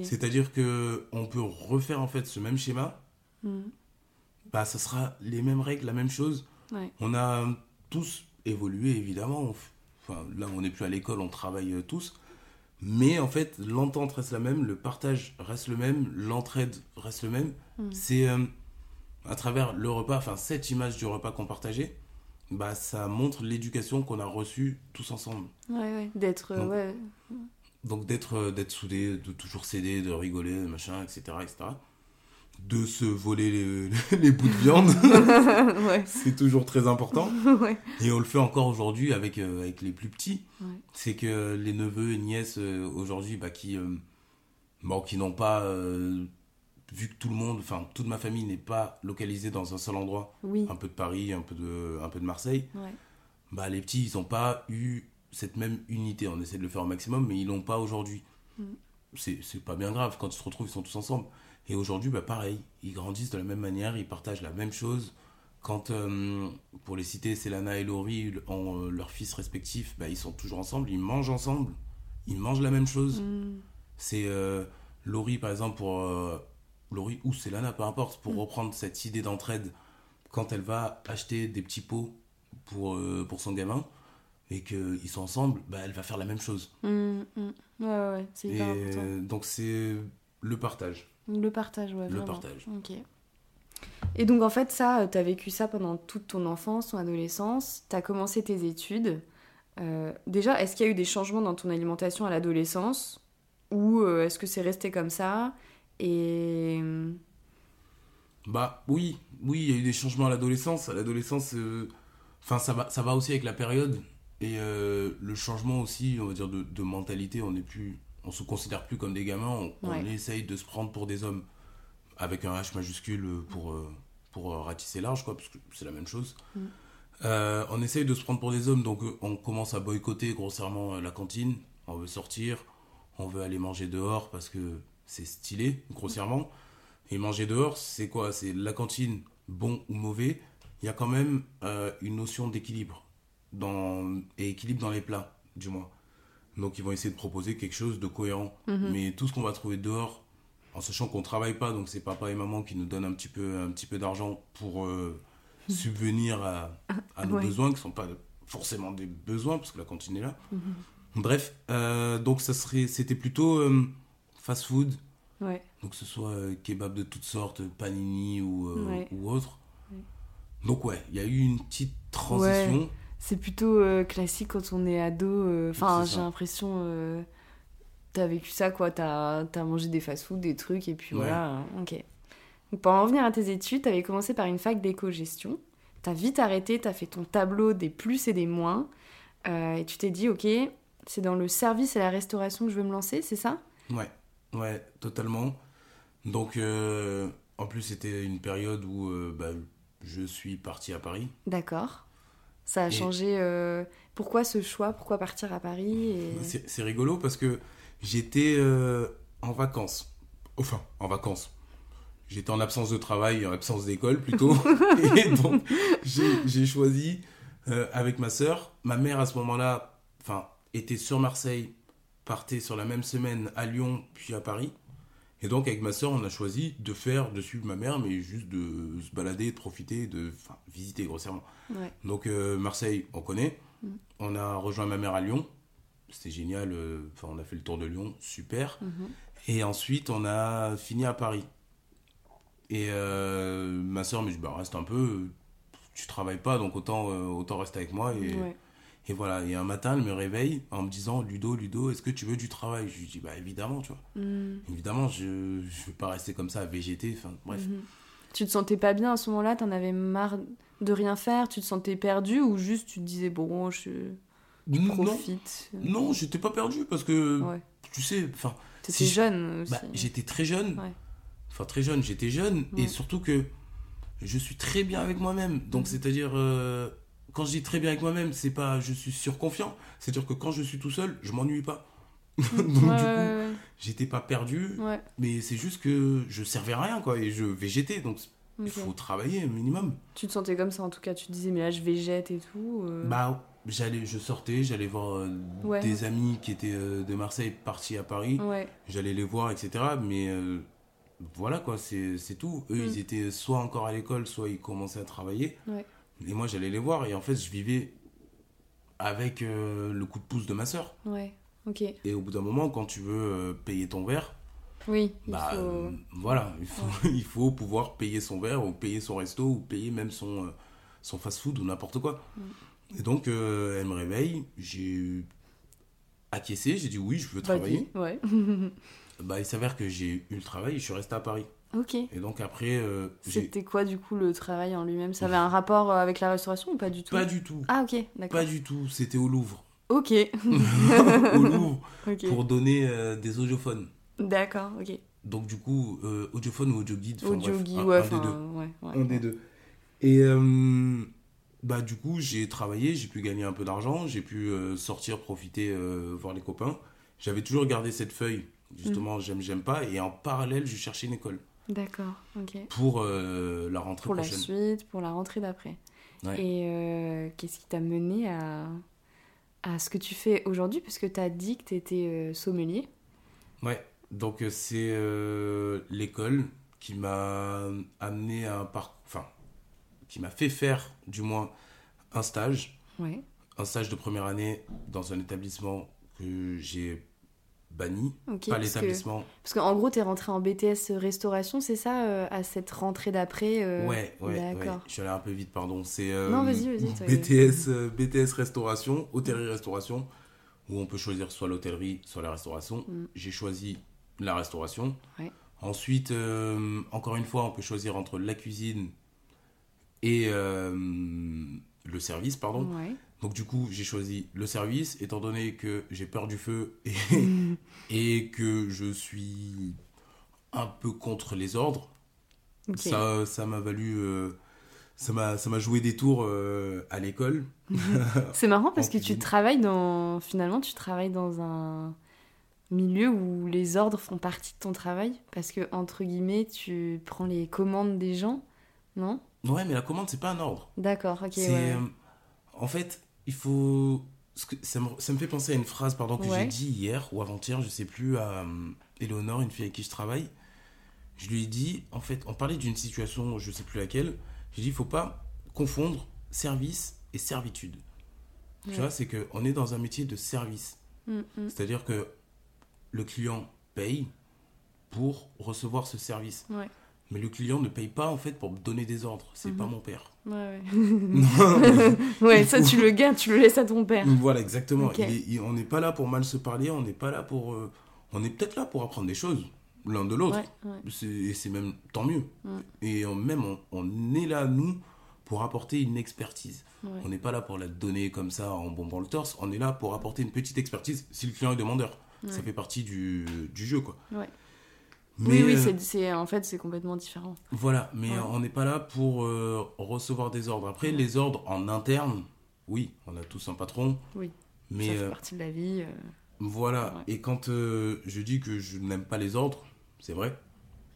C'est-à-dire que on peut refaire en fait ce même schéma, Mhm. bah ça sera les mêmes règles, la même chose. Ouais. On a tous évolué évidemment. Enfin, là, on n'est plus à l'école, on travaille euh, tous. Mais en fait, l'entente reste la même, le partage reste le même, l'entraide reste le même. Mhm. C'est euh, à travers le repas, enfin cette image du repas qu'on partageait, bah ça montre l'éducation qu'on a reçue tous ensemble. Ouais, ouais. D'être. euh, Donc, ouais. Donc d'être euh, d'être soudé, de toujours s'aider, de rigoler, machin, etc., etc. De se voler les, <laughs> les bouts de viande, <laughs> ouais. c'est toujours très important. <laughs> ouais. Et on le fait encore aujourd'hui avec, euh, avec les plus petits. Ouais. C'est que les neveux et nièces euh, aujourd'hui bah, qui, bon, qui n'ont pas, vu que tout le monde, enfin toute ma famille n'est pas localisée dans un seul endroit, Oui. un peu de Paris, un peu de, un peu de Marseille, Ouais. bah les petits, ils n'ont pas eu cette même unité. On essaie de le faire au maximum, mais ils l'ont pas aujourd'hui. Mm. C'est pas bien grave. Quand ils se retrouvent, ils sont tous ensemble. Et aujourd'hui, bah pareil, ils grandissent de la même manière, ils partagent la même chose. Quand, euh, pour les citer, Célana et Laurie ont euh, leurs fils respectifs, bah, ils sont toujours ensemble, ils mangent ensemble, ils mangent la même chose. Mm. C'est euh, Laurie, par exemple, pour. Euh, Laurie ou Célana, peu importe, pour Mm. reprendre cette idée d'entraide, quand elle va acheter des petits pots pour, euh, pour son gamin et qu'ils sont ensemble, bah, elle va faire la même chose. Mm, mm. Ouais, ouais, ouais, c'est Et hyper important. euh, donc, c'est le partage. Le partage, ouais. Le vraiment. partage. Ok. Et donc, en fait, ça, tu as vécu ça pendant toute ton enfance, ton adolescence. Tu as commencé tes études. Euh, déjà, est-ce qu'il y a eu des changements dans ton alimentation à l'adolescence? Ou euh, est-ce que c'est resté comme ça? Et. Bah oui, oui, il y a eu des changements à l'adolescence. À l'adolescence, euh, enfin ça va, ça va aussi avec la période et euh, le changement aussi, on va dire de, de mentalité. On est plus, on se considère plus comme des gamins. On, essaye de se prendre pour des hommes avec un H majuscule pour euh, pour ratisser large quoi, parce que c'est la même chose. Mm. On essaye de se prendre pour des hommes, donc on commence à boycotter grossièrement la cantine. On veut sortir, on veut aller manger dehors parce que c'est stylé, grossièrement. Et manger dehors, c'est quoi? C'est la cantine, bon ou mauvais. Il y a quand même euh, une notion d'équilibre dans et équilibre dans les plats, du moins. Donc ils vont essayer de proposer quelque chose de cohérent. Mhm. Mais tout ce qu'on va trouver dehors, en sachant qu'on travaille pas, donc c'est papa et maman qui nous donnent un petit peu, un petit peu d'argent pour euh, subvenir à, à nos Ouais. besoins, qui sont pas forcément des besoins, parce que la cantine est là. Mhm. Bref, euh, donc ça serait, c'était plutôt euh, fast-food, Ouais. donc que ce soit euh, kebab de toutes sortes, panini ou, euh, Ouais. ou autre. Donc ouais, il y a eu une petite transition. C'est plutôt euh, classique quand on est ado. Enfin, j'ai l'impression. T'as vécu ça, quoi. T'as as mangé des fast-food, des trucs, et puis voilà. euh, Ok. Donc, pour en revenir à tes études, t'avais commencé par une fac d'éco-gestion. T'as vite arrêté, t'as fait ton tableau des plus et des moins. euh, et tu t'es dit, ok, c'est dans le service et la restauration que je veux me lancer, c'est ça? Ouais, ouais, totalement. Donc euh, en plus c'était une période où euh, bah, je suis parti à Paris. D'accord. Ça a Et- changé. euh, Pourquoi ce choix? Pourquoi partir à Paris et... C'est c'est rigolo parce que j'étais en vacances. Enfin, en vacances. J'étais en absence de travail, en absence d'école plutôt. <laughs> et donc, j'ai j'ai choisi avec ma sœur. Ma mère, à ce moment-là, enfin, était sur Marseille, partait sur la même semaine à Lyon, puis à Paris. Et donc, avec ma sœur, on a choisi de faire, de suivre ma mère, mais juste de se balader, de profiter, de enfin, visiter grossièrement. Ouais. Donc euh, Marseille, on connaît. Mm. On a rejoint ma mère à Lyon. C'était génial. euh, Enfin, on a fait le tour de Lyon, super. Mhm. Et ensuite, on a fini à Paris. Et euh, ma soeur me dit, bah reste un peu. Tu travailles pas, donc autant, euh, autant rester avec moi. Et, Ouais. Et voilà. Et un matin, elle me réveille en me disant, Ludo, Ludo, est-ce que tu veux du travail? Je lui dis, bah évidemment, tu vois. Mhm. Évidemment, je ne vais pas rester comme ça à végéter. Enfin, bref. Mhm. Tu te sentais pas bien à ce moment-là? T'en avais marre de rien faire? Tu te sentais perdu ou juste tu te disais bon, je Non, profite? Non, j'étais pas perdu parce que, Ouais. tu sais, enfin, T'étais je- jeune aussi. Bah, j'étais très jeune. Ouais. Enfin, très jeune, j'étais jeune. Et surtout que je suis très bien avec moi-même. Donc, Mhm. c'est-à-dire, euh, quand je dis très bien avec moi-même, c'est pas je suis surconfiant. C'est-à-dire que quand je suis tout seul, je m'ennuie pas. <laughs> Donc, ouais, du coup, ouais, j'étais pas perdu. Mais c'est juste que je servais à rien, quoi. Et je végétais. Donc, il faut travailler minimum. Tu te sentais comme ça en tout cas Tu te disais mais là je végète et tout euh. Bah, j'allais, je sortais, j'allais voir euh, Ouais. des amis qui étaient euh, de Marseille partis à Paris. Ouais, j'allais les voir, etc. Mais voilà quoi, c'est c'est tout. Eux, Mm. ils étaient soit encore à l'école, soit ils commençaient à travailler. Ouais. Et moi, j'allais les voir. Et en fait, je vivais avec euh, le coup de pouce de ma soeur. ouais, ok. Et au bout d'un moment, quand tu veux euh, payer ton verre, Oui, il bah faut... euh, voilà, il faut, <laughs> il faut pouvoir payer son verre, ou payer son resto, ou payer même son, son fast-food, ou n'importe quoi. Mm. Et donc, elle me réveille, j'ai acquiescé, j'ai dit oui, je veux Vas-y, travailler. ouais. Bah, il s'avère que j'ai eu le travail et je suis resté à Paris. Ok. Et donc après, euh, C'était quoi du coup le travail en lui-même? Ça avait un rapport euh, avec la restauration ou pas du tout? Pas du tout, Ah ok, d'accord. pas du tout. C'était au Louvre, Ok, <laughs> au Louvre, <laughs> pour donner euh, des audiophones. D'accord, ok. Donc du coup, euh, audiophone ou audio guide, Audio bref, guide, un, ouais, un des deux. ouais, ouais. Un des deux. Et euh, bah du coup, j'ai travaillé, j'ai pu gagner un peu d'argent, j'ai pu euh, sortir, profiter, euh, voir les copains. J'avais toujours gardé cette feuille, justement, j'aime, j'aime pas, et en parallèle, je cherchais une école D'accord, ok. pour euh, la rentrée Pour la prochaine. suite, pour la rentrée d'après. Ouais. Et euh, qu'est-ce qui t'a mené à, à ce que tu fais aujourd'hui? Parce que tu as dit que tu étais sommelier. Ouais, donc euh, c'est euh, l'école qui m'a amené à un parcours, enfin, qui m'a fait faire du moins un stage, Ouais. un stage de première année dans un établissement que j'ai banni, pas parce que- l'établissement. Parce qu'en gros, tu es rentré en BTS restauration, c'est ça, euh, à cette rentrée d'après euh, Ouais, ouais, ouais, D'accord. je suis allé un peu vite, pardon. C'est euh, Non, vas-y, vas-y. BTS, BTS restauration, hôtellerie-restauration, où on peut choisir soit l'hôtellerie, soit la restauration. Mm. J'ai choisi la restauration. Ouais. Ensuite, encore une fois, on peut choisir entre la cuisine et le service, pardon. Ouais. Donc du coup, j'ai choisi le service, étant donné que j'ai peur du feu et, et que je suis un peu contre les ordres. Ça, ça m'a valu, euh, ça m'a, joué des tours euh, à l'école. <laughs> C'est marrant parce que tu travailles dans. Finalement, tu travailles dans un milieu où les ordres font partie de ton travail. Parce que, entre guillemets, tu prends les commandes des gens, non? Ouais, mais la commande, c'est pas un ordre. D'accord, ok. ouais. euh, en fait, il faut. Ça me, ça me fait penser à une phrase pardon, que Ouais. j'ai dit hier ou avant-hier, je sais plus, à euh, Éléonore, une fille avec qui je travaille. Je lui ai dit, en fait, on parlait d'une situation, je sais plus laquelle. J'ai dit, il faut pas confondre service et servitude. Ouais. Tu vois, c'est qu'on est dans un métier de service. Mm, mm. C'est-à-dire que le client paye pour recevoir ce service. Ouais. Mais le client ne paye pas en fait pour me donner des ordres. C'est Mhm. pas mon père. Ouais, ouais. <laughs> <laughs> ouais, ça, tu le gardes, tu le laisses à ton père. voilà, exactement. Ok. Il est- il- on n'est pas là pour mal se parler. On n'est pas là pour. euh, on est peut-être là pour apprendre des choses l'un de l'autre. Ouais, ouais. C'est- Et c'est même tant mieux. Mm. Et on- même on, on est là nous pour apporter une expertise. On n'est pas là pour la donner comme ça en bombant le torse. On est là pour apporter une petite expertise si le client est demandeur. Ça fait partie du, du jeu, quoi. Mais, oui, oui, euh, c'est, c'est- en fait, c'est complètement différent. Voilà, mais Ouais. on n'est pas là pour euh, recevoir des ordres. Après, les ordres en interne, oui, on a tous un patron. Oui. Mais ça fait euh, partie de la vie. euh. voilà, Ouais. et quand je dis que je n'aime pas les ordres, c'est vrai,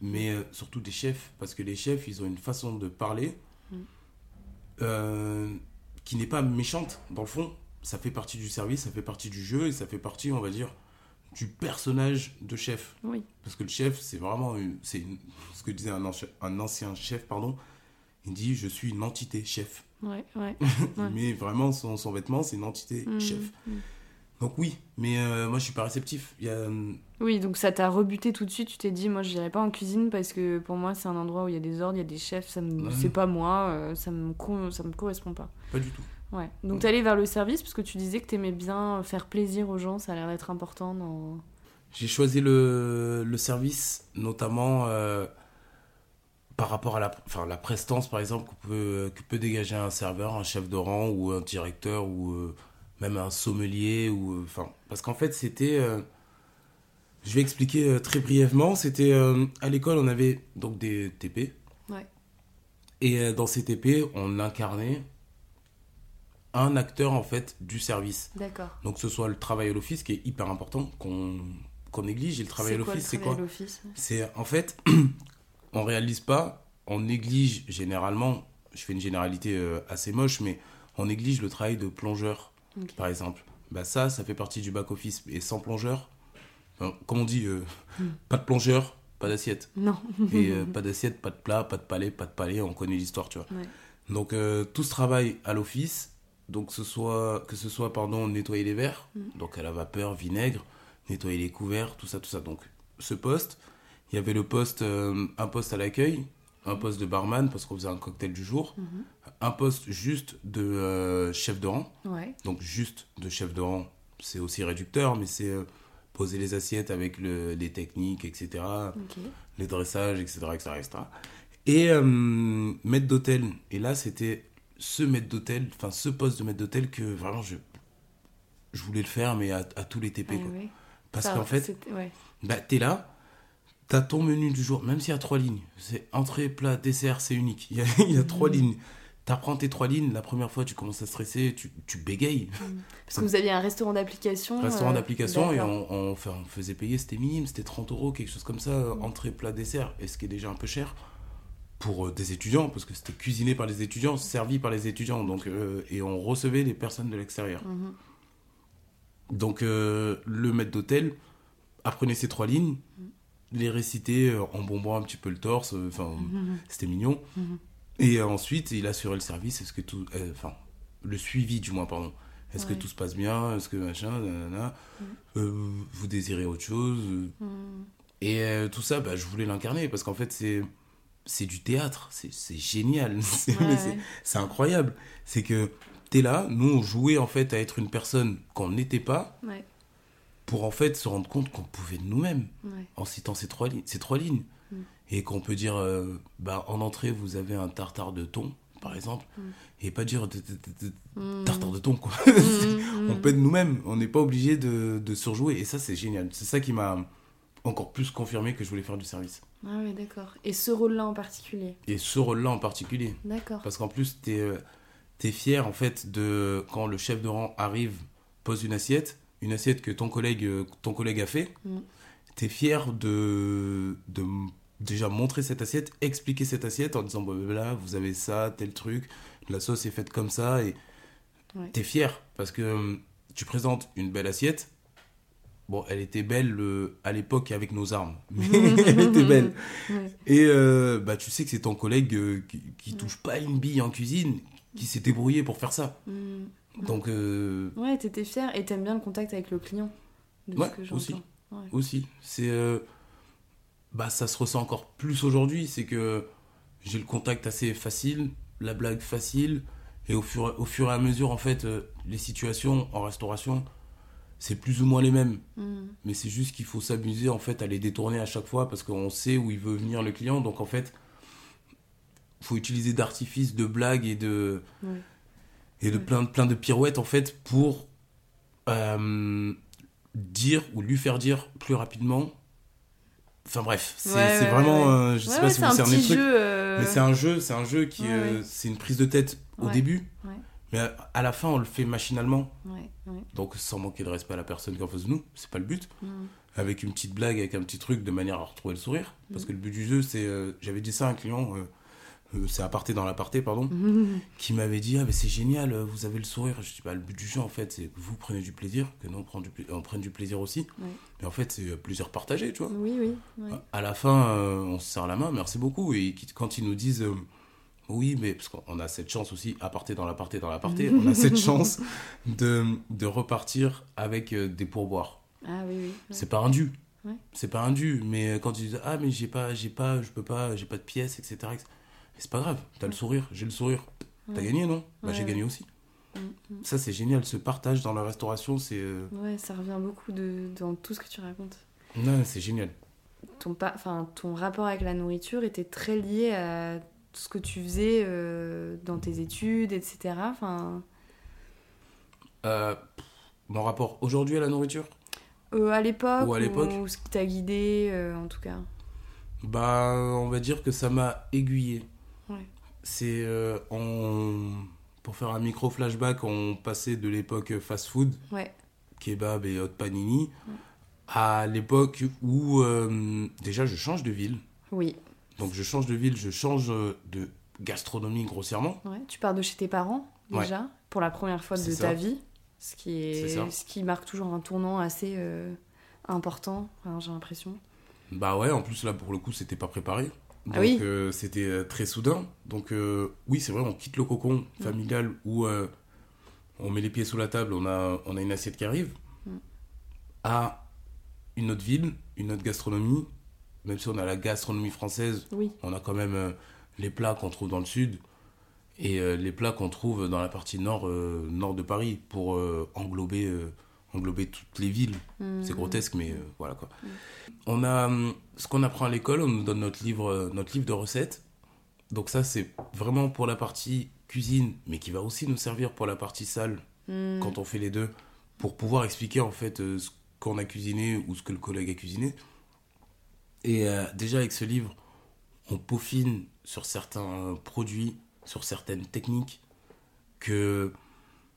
mais surtout des chefs, parce que les chefs, ils ont une façon de parler Mm. qui n'est pas méchante, dans le fond. Ça fait partie du service, ça fait partie du jeu, et ça fait partie, on va dire, du personnage de chef. Oui. Parce que le chef, c'est vraiment c'est ce que disait un ancien, un ancien chef, pardon. Il dit Je suis une entité chef. Ouais, ouais. <laughs> Ouais. Mais vraiment, son, son vêtement, c'est une entité Mm, chef. mm. Donc, oui, mais euh, moi, je suis pas réceptif. Il y a, Oui, donc ça t'a rebuté tout de suite. Tu t'es dit, moi, je n'irai pas en cuisine parce que pour moi, c'est un endroit où il y a des ordres, il y a des chefs. Ça me... C'est pas moi, euh, ça me, co- ça me correspond pas. pas du tout. Ouais. Donc Mm. t'es allé vers le service parce que tu disais que t'aimais bien faire plaisir aux gens. Ça a l'air d'être important dans. J'ai choisi le, le service, notamment euh, par rapport à la, enfin, la prestance, par exemple, que peut, que peut dégager un serveur, un chef de rang ou un directeur ou euh, même un sommelier. Ou, euh, enfin, parce qu'en fait, c'était. euh, je vais expliquer très brièvement. C'était euh, à l'école, on avait donc des TP. Ouais. Et euh, dans ces TP, on incarnait un acteur en fait du service. D'accord. Donc que ce soit le travail à l'office qui est hyper important, qu'on néglige. Et le travail à l'office, c'est quoi C'est en fait, <clears throat> on réalise pas, on néglige généralement, je fais une généralité euh, assez moche, mais on néglige le travail de plongeur, par exemple. Bah ça, ça fait partie du back-office. Et sans plongeur, comme on dit, euh, Hmm. pas de plongeur, pas d'assiette. Non. Et euh, <laughs> pas d'assiette, pas de plat, pas de palais, pas de palais, on connaît l'histoire, tu vois. Ouais. Donc tout ce travail à l'office, donc ce soit, que ce soit pardon, nettoyer les verres, Mm. donc à la vapeur, vinaigre, nettoyer les couverts, tout ça, tout ça. Donc ce poste, il y avait le poste, euh, un poste à l'accueil, un poste de barman parce qu'on faisait un cocktail du jour, Mhm. un poste juste de euh, chef de rang, Ouais. donc juste de chef de rang, c'est aussi réducteur, mais c'est euh, poser les assiettes avec le- les techniques, etc les dressages, etc. etc., etc. Et maître d'hôtel. Et là, c'était ce maître d'hôtel, enfin ce poste de maître d'hôtel que vraiment je, je voulais le faire, mais à, à tous les TP. Quoi. ouais. Parce qu'en fait, ouais. Bah, t'es là, t'as ton menu du jour, même s'il y a trois lignes. C'est entrée, plat, dessert, c'est unique. Il y a, <laughs> il y a trois lignes. T'apprends tes trois lignes, la première fois, tu commences à stresser, tu, tu bégayes. <laughs> Parce que vous aviez un restaurant d'application. Restaurant euh, d'application, et on, on, fait- on faisait payer, c'était minime, c'était 30 euros, quelque chose comme ça, entrée, plat, dessert, et ce qui est déjà un peu cher pour euh, des étudiants, parce que c'était cuisiné par les étudiants, servi par les étudiants, donc, euh, et on recevait les personnes de l'extérieur. Mhm. Donc euh, le maître d'hôtel apprenait ces trois lignes, les récitait en bombant un petit peu le torse, enfin c'était mignon. Mhm. Et ensuite il assurait le service, est-ce que tout, enfin le suivi du moins pardon. Est-ce que tout se passe bien? Est-ce que machin, nanana, vous désirez autre chose? Mhm. Et tout ça, bah, je voulais l'incarner parce qu'en fait c'est c'est du théâtre, c'est génial, <laughs> c'est Ouais, incroyable. C'est que t'es là, nous on jouait en fait à être une personne qu'on n'était pas Ouais, pour en fait se rendre compte qu'on pouvait de nous-mêmes ouais. en citant ces trois, li- ces trois lignes. Mm. Et qu'on peut dire, euh, bah, en entrée, vous avez un tartare de thon, par exemple, et pas dire Mhm. tartare de thon, quoi. <laughs> On peut être nous-mêmes, on n'est pas obligé de, de surjouer, et ça, c'est génial. C'est ça qui m'a encore plus confirmé que je voulais faire du service. Ah ouais, d'accord. Et ce rôle-là en particulier? Et ce rôle-là en particulier. D'accord. Parce qu'en plus, t'es euh, t'es fier, en fait, de quand le chef de rang arrive, pose une assiette, une assiette que ton collègue, euh, ton collègue a fait, Mm. t'es fier de, de déjà montrer cette assiette, expliquer cette assiette en disant, bah, là, vous avez ça, tel truc, la sauce est faite comme ça, et Ouais. t'es fier, parce que euh, tu présentes une belle assiette, Bon, elle était belle euh, à l'époque avec nos armes, <laughs> mais elle était belle. Ouais. Et euh, bah, tu sais que c'est ton collègue euh, qui, qui touche pas une bille en cuisine qui s'est débrouillé pour faire ça. Mhm. Donc, Ouais, t'étais fière et t'aimes bien le contact avec le client. de ce que aussi. Ouais. aussi, c'est. bah, ça se ressent encore plus aujourd'hui. C'est que j'ai le contact assez facile, la blague facile, et au fur, au fur et à mesure, en fait, les situations en restauration, c'est plus ou moins les mêmes. Mhm. Mais c'est juste qu'il faut s'amuser en fait à les détourner à chaque fois parce qu'on sait où il veut venir le client. Donc en fait, faut utiliser d'artifices, de blagues et de et de plein de plein de pirouettes en fait pour euh, dire ou lui faire dire plus rapidement. Enfin bref, c'est Ouais, c'est ouais, vraiment, ouais. euh, je sais pas si vous un le truc, euh, mais c'est un jeu, c'est un jeu qui, euh, c'est une prise de tête au début. Mais à, à la fin on le fait machinalement, Ouais, ouais. donc sans manquer de respect à la personne qui est en face de nous, c'est pas le but avec une petite blague, avec un petit truc, de manière à retrouver le sourire. Parce Mhm. que le but du jeu, c'est. euh, J'avais dit ça à un client, euh, euh, c'est aparté dans l'aparté, pardon, <laughs> qui m'avait dit Ah, mais c'est génial, vous avez le sourire. Je dis Bah, le but du jeu, en fait, c'est que vous prenez du plaisir, que nous, on, prend du, on prenne du plaisir aussi. Ouais. Mais en fait, c'est plaisir partagé, tu vois. Oui, oui. ouais. À la fin, on se serre la main, merci beaucoup. Et quand ils nous disent. Euh, oui, mais parce qu'on a cette chance aussi, aparté dans l'aparté dans l'aparté, <laughs> on a cette chance de, de repartir avec euh, des pourboires. Ah oui, oui. ouais. C'est pas un dû. Ouais. C'est pas un dû. Mais quand tu dis ah mais j'ai pas, j'ai pas, je peux pas, j'ai pas de pièces, etc. etc. C'est pas grave. T'as le sourire, j'ai le sourire. T'as gagné non? Bah j'ai gagné aussi. Mhm. Ça c'est génial. Ce partage dans la restauration, c'est euh, Ouais, ça revient beaucoup de, dans tout ce que tu racontes. non, c'est génial. Ton, pa- enfin, ton rapport avec la nourriture était très lié à ce que tu faisais euh, dans tes études, etc. Enfin, Euh, mon rapport aujourd'hui à la nourriture, euh, à l'époque, Ou à l'époque? ou ce qui t'a guidé, en tout cas. bah on va dire que ça m'a aiguillé. Ouais. C'est on pour faire un micro flashback, on passait de l'époque fast-food Ouais. kebab et hot panini à l'époque où déjà je change de ville. Oui. Donc je change de ville, je change euh, de gastronomie grossièrement. Ouais. Tu pars de chez tes parents, Ouais. déjà, pour la première fois de ta vie. Ce qui, est, ce qui marque toujours un tournant assez euh, important, enfin, j'ai l'impression. Bah ouais, en plus là pour le coup c'était pas préparé. Donc Ah oui. euh, c'était très soudain. Donc euh, oui c'est vrai, on quitte le cocon familial où on met les pieds sous la table, on a, on a une assiette qui arrive, Mm. à une autre ville, une autre gastronomie. Même si on a la gastronomie française, Oui. on a quand même euh, les plats qu'on trouve dans le sud et euh, les plats qu'on trouve dans la partie nord, euh, nord de Paris pour englober, englober toutes les villes. C'est Mhm. grotesque, mais voilà quoi. On a hum, ce qu'on apprend à l'école, on nous donne notre livre, notre livre de recettes. Donc ça, c'est vraiment pour la partie cuisine, mais qui va aussi nous servir pour la partie salle Mhm. quand on fait les deux, pour pouvoir expliquer en fait ce qu'on a cuisiné ou ce que le collègue a cuisiné. Et euh, déjà avec ce livre, on peaufine sur certains produits, sur certaines techniques que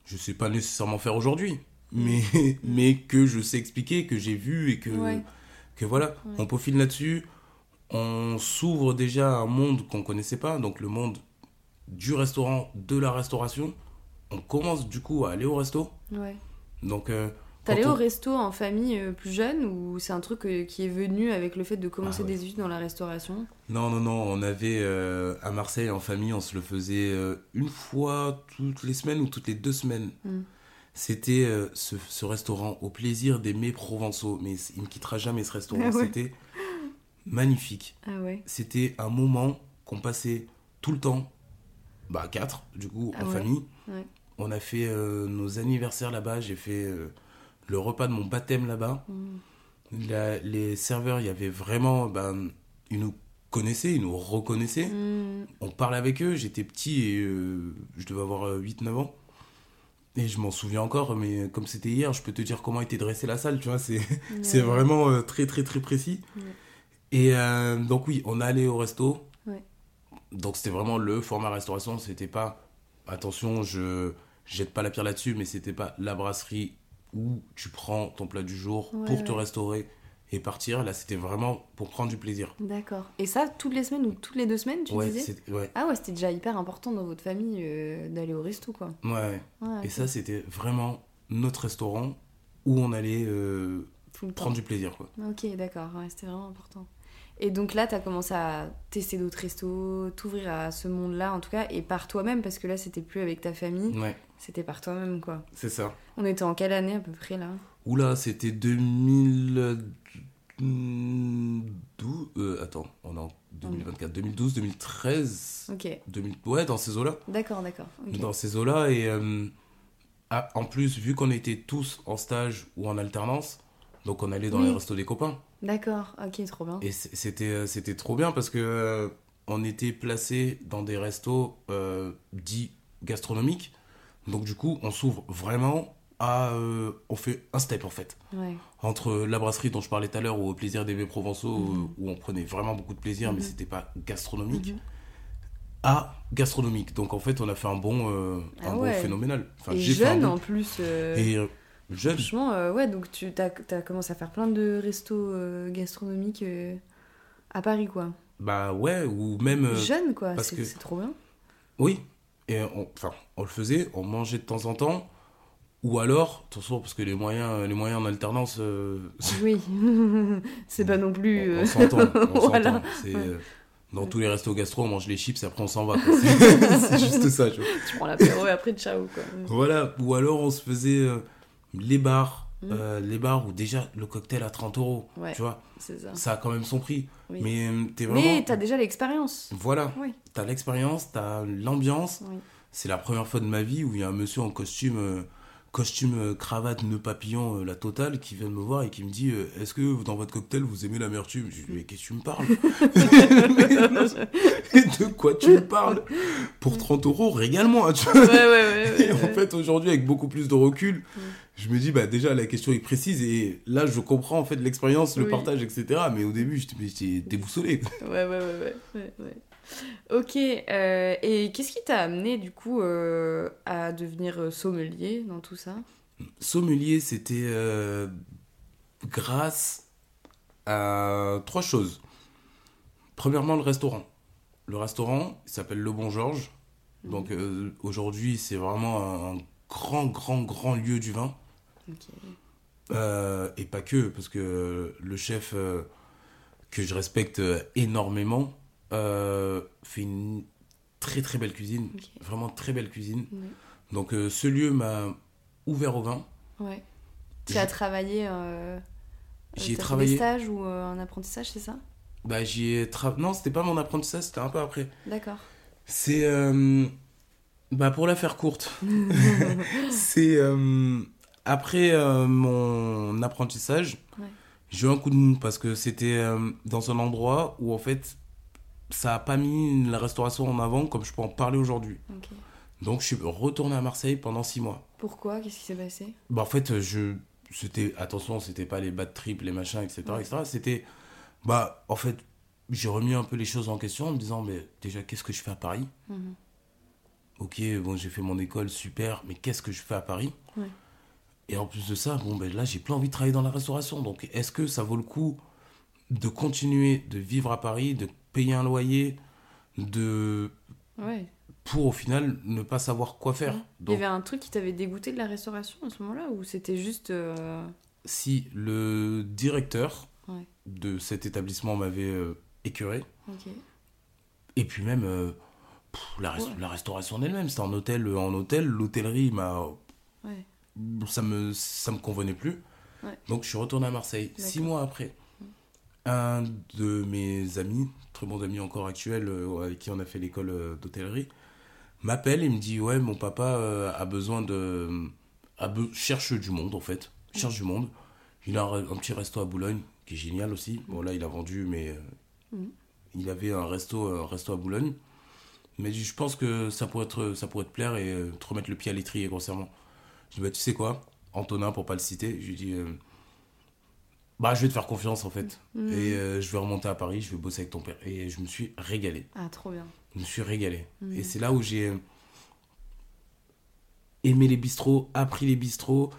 je sais pas nécessairement faire aujourd'hui, mais, mais que je sais expliquer, que j'ai vu et que, Ouais. que voilà, Ouais. on peaufine là-dessus. On s'ouvre déjà à un monde qu'on connaissait pas, donc le monde du restaurant, de la restauration. On commence du coup à aller au resto. Ouais. Donc, euh, T'allais au resto en famille euh, plus jeune ou c'est un truc euh, qui est venu avec le fait de commencer Ah ouais. des études dans la restauration? Non, non, non, on avait euh, à Marseille en famille, on se le faisait euh, une fois toutes les semaines ou toutes les deux semaines. Mm. C'était euh, ce, ce restaurant au plaisir des mets provençaux, mais il me quittera jamais ce restaurant. Ah ouais. C'était magnifique. Ah ouais. C'était un moment qu'on passait tout le temps, bah quatre du coup, en famille. On a fait nos anniversaires là-bas, j'ai fait le repas de mon baptême là-bas. Mm. Les serveurs, il y avait vraiment. Ben, ils nous connaissaient, ils nous reconnaissaient. Mm. On parlait avec eux. J'étais petit et euh, je devais avoir euh, 8-9 ans. Et je m'en souviens encore, mais comme c'était hier, je peux te dire comment était dressée la salle, tu vois. C'est <laughs> c'est Ouais. vraiment euh, très, très, très précis. Ouais. Et euh, donc, oui, on allait au resto. Ouais. Donc, c'était vraiment le format restauration. C'était pas. Attention, je jette pas la pierre là-dessus, mais c'était pas la brasserie où tu prends ton plat du jour Ouais, pour te restaurer et partir. Là, c'était vraiment pour prendre du plaisir. D'accord. Et ça, toutes les semaines ou toutes les deux semaines, tu ouais, disais ouais, Ah ouais, c'était déjà hyper important dans votre famille euh, d'aller au resto, quoi. ouais, ouais. Ouais, Et ça, c'était vraiment notre restaurant où on allait euh, prendre du plaisir. Quoi. Ok, d'accord, c'était vraiment important. Et donc là, t'as commencé à tester d'autres restos, t'ouvrir à ce monde-là, en tout cas, et par toi-même, parce que là, c'était plus avec ta famille, Ouais, c'était par toi-même, quoi. c'est ça. On était en quelle année à peu près là? Oula, c'était 2012. euh, attends, on est en 2024. 2012, 2013. Ok, 2000, ouais, dans ces eaux-là. d'accord, d'accord. Dans ces eaux-là. Et euh, ah, en plus, vu qu'on était tous en stage ou en alternance, donc on allait dans Oui. les restos des copains. D'accord, ok, trop bien. Et c'était euh, c'était trop bien parce que euh, on était placé dans des restos euh, dits gastronomiques. Donc du coup, on s'ouvre vraiment à euh, on fait un step en fait Ouais, entre la brasserie dont je parlais tout à l'heure ou au plaisir des mets provençaux Mhm. où on prenait vraiment beaucoup de plaisir mais Mhm. c'était pas gastronomique Mhm. à gastronomique. Donc en fait, on a fait un bon euh, un Ah bon phénoménal. Enfin, et j'ai fait un jeune bon- en plus. et. Franchement, euh, ouais, donc tu as, commencé à faire plein de restos euh, gastronomiques euh, à Paris, quoi. Bah ouais, ou même Jeune, quoi, parce c'est que- c'est trop bien. Oui, et on, enfin, on le faisait, on mangeait de temps en temps, ou alors, attention, parce que les moyens, les moyens en alternance, <laughs> Oui, <laughs> c'est pas non plus. on, on s'entend, on <laughs> voilà. s'entend. C'est, Ouais. dans tous les restos gastro, on mange les chips et après on s'en va. C'est juste ça. tu vois. Tu prends l'apéro et après, ciao, quoi. Voilà, ou alors on se faisait les bars, Mm. euh, les bars où déjà le cocktail à 30 euros, Ouais. tu vois, ça. ça a quand même son prix. Oui. Mais euh, t'es vraiment... Mais t'as déjà l'expérience. Voilà, Oui. t'as l'expérience, t'as l'ambiance, Oui. C'est la première fois de ma vie où il y a un monsieur en costume, euh, costume euh, cravate, nœud papillon, euh, la totale, qui vient de me voir et qui me dit euh, Est-ce que dans votre cocktail vous aimez l'amertume? Je lui dis Mais qu'est-ce que tu me parles? <laughs> De quoi tu me parles? Pour 30 euros, régale-moi tu vois. Ouais, ouais, ouais. ouais, Et en fait, aujourd'hui, avec beaucoup plus de recul, Mm. je me dis Bah, déjà, la question est précise et là, je comprends en fait l'expérience, le Oui. partage, etc. Mais au début, j'étais déboussolé. Ouais, ouais, ouais, ouais, ouais, ouais. Ok, euh, et qu'est-ce qui t'a amené du coup euh, à devenir euh, sommelier dans tout ça? Sommelier, c'était euh, grâce à trois choses. Premièrement, le restaurant. Le restaurant, s'appelle Le Bon Georges. Donc euh, aujourd'hui, c'est vraiment un grand, grand, grand lieu du vin. Et pas que, parce que le chef que je respecte énormément euh, fait une très très belle cuisine. Vraiment très belle cuisine. Ouais. Donc euh, ce lieu m'a ouvert au vin. Ouais. Tu as travaillé. Euh, J'y ai t'as fait travaillé. Des stages ou euh, un apprentissage, c'est ça? Bah, j'y ai tra... Non, c'était pas mon apprentissage, c'était un peu après. D'accord. C'est. Bah, pour la faire courte, <laughs> <laughs> c'est. Après mon apprentissage, Ouais. j'ai eu un coup de mou parce que c'était dans un endroit où en fait, ça a pas mis la restauration en avant comme je peux en parler aujourd'hui. Donc, je suis retourné à Marseille pendant six mois. Pourquoi? Qu'est-ce qui s'est passé? Bah, en fait, je. C'était. Attention, c'était pas les bad trips, les machins, etc. Ouais. etc. C'était. Bah, en fait, j'ai remis un peu les choses en question en me disant, mais déjà, qu'est-ce que je fais à Paris? Mhm. Ok, bon, j'ai fait mon école, super, mais qu'est-ce que je fais à Paris? Ouais. Et en plus de ça, bon, ben là, j'ai plus envie de travailler dans la restauration. Donc, est-ce que ça vaut le coup de continuer de vivre à Paris, de payer un loyer, de Ouais. pour au final ne pas savoir quoi faire Il y avait un truc qui t'avait dégoûté de la restauration à ce moment-là ou c'était juste. euh, si le directeur Ouais. de cet établissement m'avait euh, écœuré, et puis même euh, pff, la, restauration en elle-même, c'était en hôtel, euh, en hôtel, l'hôtellerie m'a Ouais. ça me ça me convenait plus. Ouais. Donc je suis retourné à Marseille. Six mois après, un de mes amis, très bons amis encore actuels, euh, avec qui on a fait l'école euh, d'hôtellerie, m'appelle et me dit ouais mon papa euh, a besoin de a be- cherche du monde en fait, cherche du monde. Il a un, un petit resto à Boulogne qui est génial aussi. Bon là il a vendu mais Mhm. il avait un resto un resto à Boulogne. Mais je pense que ça pourrait être ça pourrait te plaire et te remettre le pied à l'étrier grossièrement. Je dis, bah, tu sais quoi, Antonin, pour pas le citer, je lui dis, bah, je vais te faire confiance en fait. Mhm. Et euh, je vais remonter à Paris, je vais bosser avec ton père. Et je me suis régalé. Ah, trop bien. Je me suis régalé. Mhm. Et c'est là où j'ai euh, aimé les bistrots, appris les bistrots,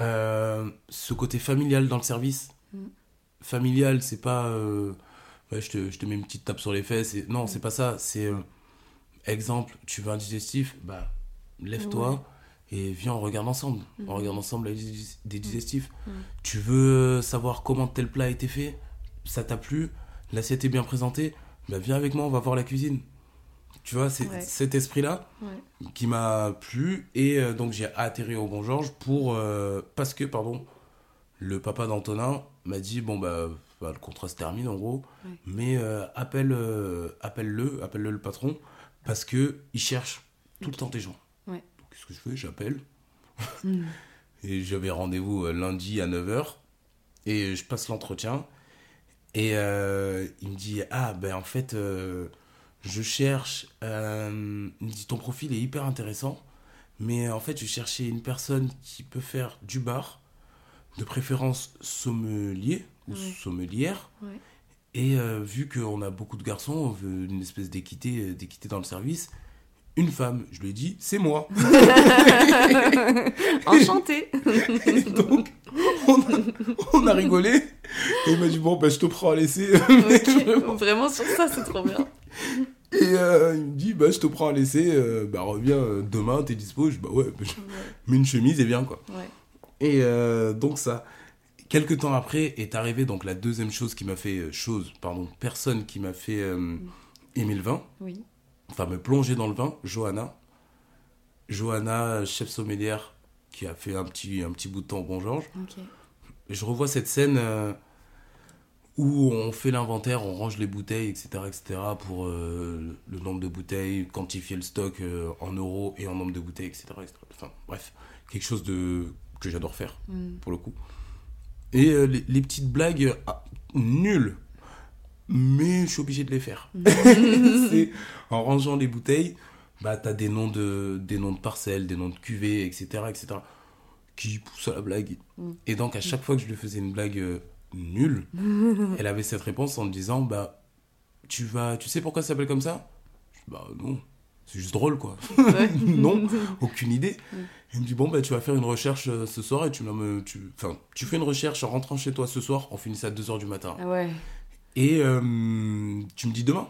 euh, ce côté familial dans le service. Mhm. Familial, c'est pas. euh, ouais, je, te, je te mets une petite tape sur les fesses. Et... Non, c'est pas ça. C'est. exemple, tu veux un digestif, bah, lève-toi et viens, on regarde ensemble. On regarde ensemble des digestifs. Mhm. Tu veux savoir comment tel plat a été fait? Ça t'a plu? L'assiette est bien présentée? Bah, Viens avec moi, on va voir la cuisine. Tu vois, c'est Ouais. cet esprit-là Ouais. qui m'a plu. Et euh, donc, j'ai atterri au Bon Georges pour. euh, parce que, pardon, le papa d'Antonin m'a dit bon, bah, bah, le contrat se termine en gros, Ouais. mais euh, appelle, appelle-le, appelle-le le patron, parce que il cherche tout le temps des gens. Que je fais J'appelle. Mhm. <laughs> Et j'avais rendez-vous euh, lundi à 9h. Et je passe l'entretien. Et euh, il me dit Ah, ben en fait, euh, je cherche. euh, il me dit Ton profil est hyper intéressant. Mais en fait, je cherchais une personne qui peut faire du bar, de préférence sommelier ou Ouais. sommelière. Ouais. Et vu qu'on a beaucoup de garçons, on veut une espèce d'équité, d'équité dans le service. Une femme, je lui ai dit, c'est moi. <laughs> Enchanté. Et donc, on a, on a rigolé. Et il m'a dit, bon, ben, je te prends à l'essai. Ok. <laughs> Vraiment sur ça, c'est trop bien. Et euh, il me dit, bah, je te prends à l'essai. euh, bah, reviens euh, demain, t'es dispo. Je dis, bah, ouais, bah, je mets une chemise et viens, quoi. Ouais. Et euh, donc, ça. Quelques temps après est arrivé donc la deuxième chose qui m'a fait chose, pardon, personne qui m'a fait aimer le vin, Oui. Enfin me plonger dans le vin, Johanna. Johanna, chef sommelière, qui a fait un petit, un petit bout de temps au Bon Georges. Je revois cette scène euh, où on fait l'inventaire, on range les bouteilles, etc., etc., pour euh, le nombre de bouteilles, quantifier le stock euh, en euros et en nombre de bouteilles, etc., etc. Enfin, bref, quelque chose de que j'adore faire, Mhm. pour le coup. Et les, les petites blagues ah, nulles, mais je suis obligé de les faire. <laughs> En rangeant les bouteilles, bah t'as des noms de des noms de parcelles, des noms de cuvées, etc., etc., qui poussent à la blague. Mm. Et donc à chaque fois que je lui faisais une blague euh, nulle, <laughs> elle avait cette réponse en me disant bah tu vas, tu sais pourquoi ça s'appelle comme ça? Je dis, Bah non, c'est juste drôle quoi. Ouais. <laughs> non, aucune idée. Mm. Il me dit bon bah tu vas faire une recherche euh, ce soir et tu me tu tu fais une recherche en rentrant chez toi ce soir, on finit ça à 2h du matin. Ah ouais. Et euh, tu me dis demain.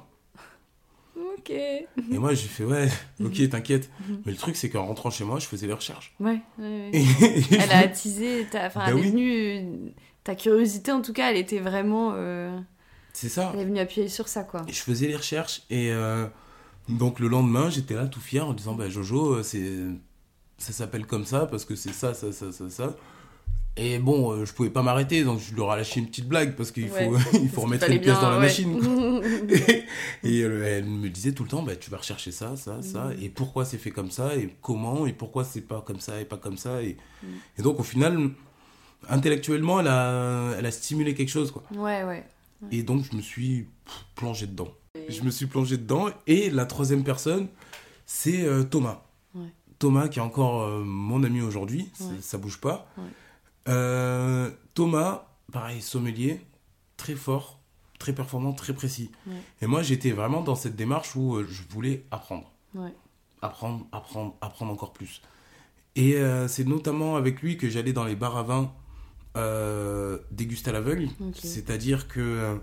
Ok. Et moi j'ai fait ouais, <laughs> OK, t'inquiète. Mais le truc c'est qu'en rentrant chez moi, je faisais les recherches. Ouais. ouais, ouais. <laughs> Et, Elle a attisé, ta... enfin, Bah elle est venue, euh, ta curiosité en tout cas, elle était vraiment, euh, c'est ça. elle est venue appuyer sur ça quoi. Et je faisais les recherches et euh, donc le lendemain, j'étais là tout fier en disant bah Jojo, ça s'appelle comme ça parce que c'est ça ça ça ça ça. Et bon, euh, je pouvais pas m'arrêter donc je leur ai lâché une petite blague parce qu'il Ouais. faut <laughs> il faut remettre une pièce dans la machine. <laughs> et euh, elle me disait tout le temps bah tu vas rechercher ça ça ça et pourquoi c'est fait comme ça et comment et pourquoi c'est pas comme ça et pas comme ça et, Mm. et donc au final intellectuellement elle a elle a stimulé quelque chose quoi. ouais, ouais. Et donc, je me suis plongé dedans. Je me suis plongé dedans. Et la troisième personne, c'est euh, Thomas. Thomas, qui est encore euh, mon ami aujourd'hui. Ça bouge pas. Euh, Thomas, pareil, sommelier, très fort, très performant, très précis. Ouais. Et moi, j'étais vraiment dans cette démarche où euh, je voulais apprendre. Ouais. Apprendre, apprendre, apprendre encore plus. Et euh, c'est notamment avec lui que j'allais dans les bars à vin euh, déguster à l'aveugle. C'est-à-dire que euh,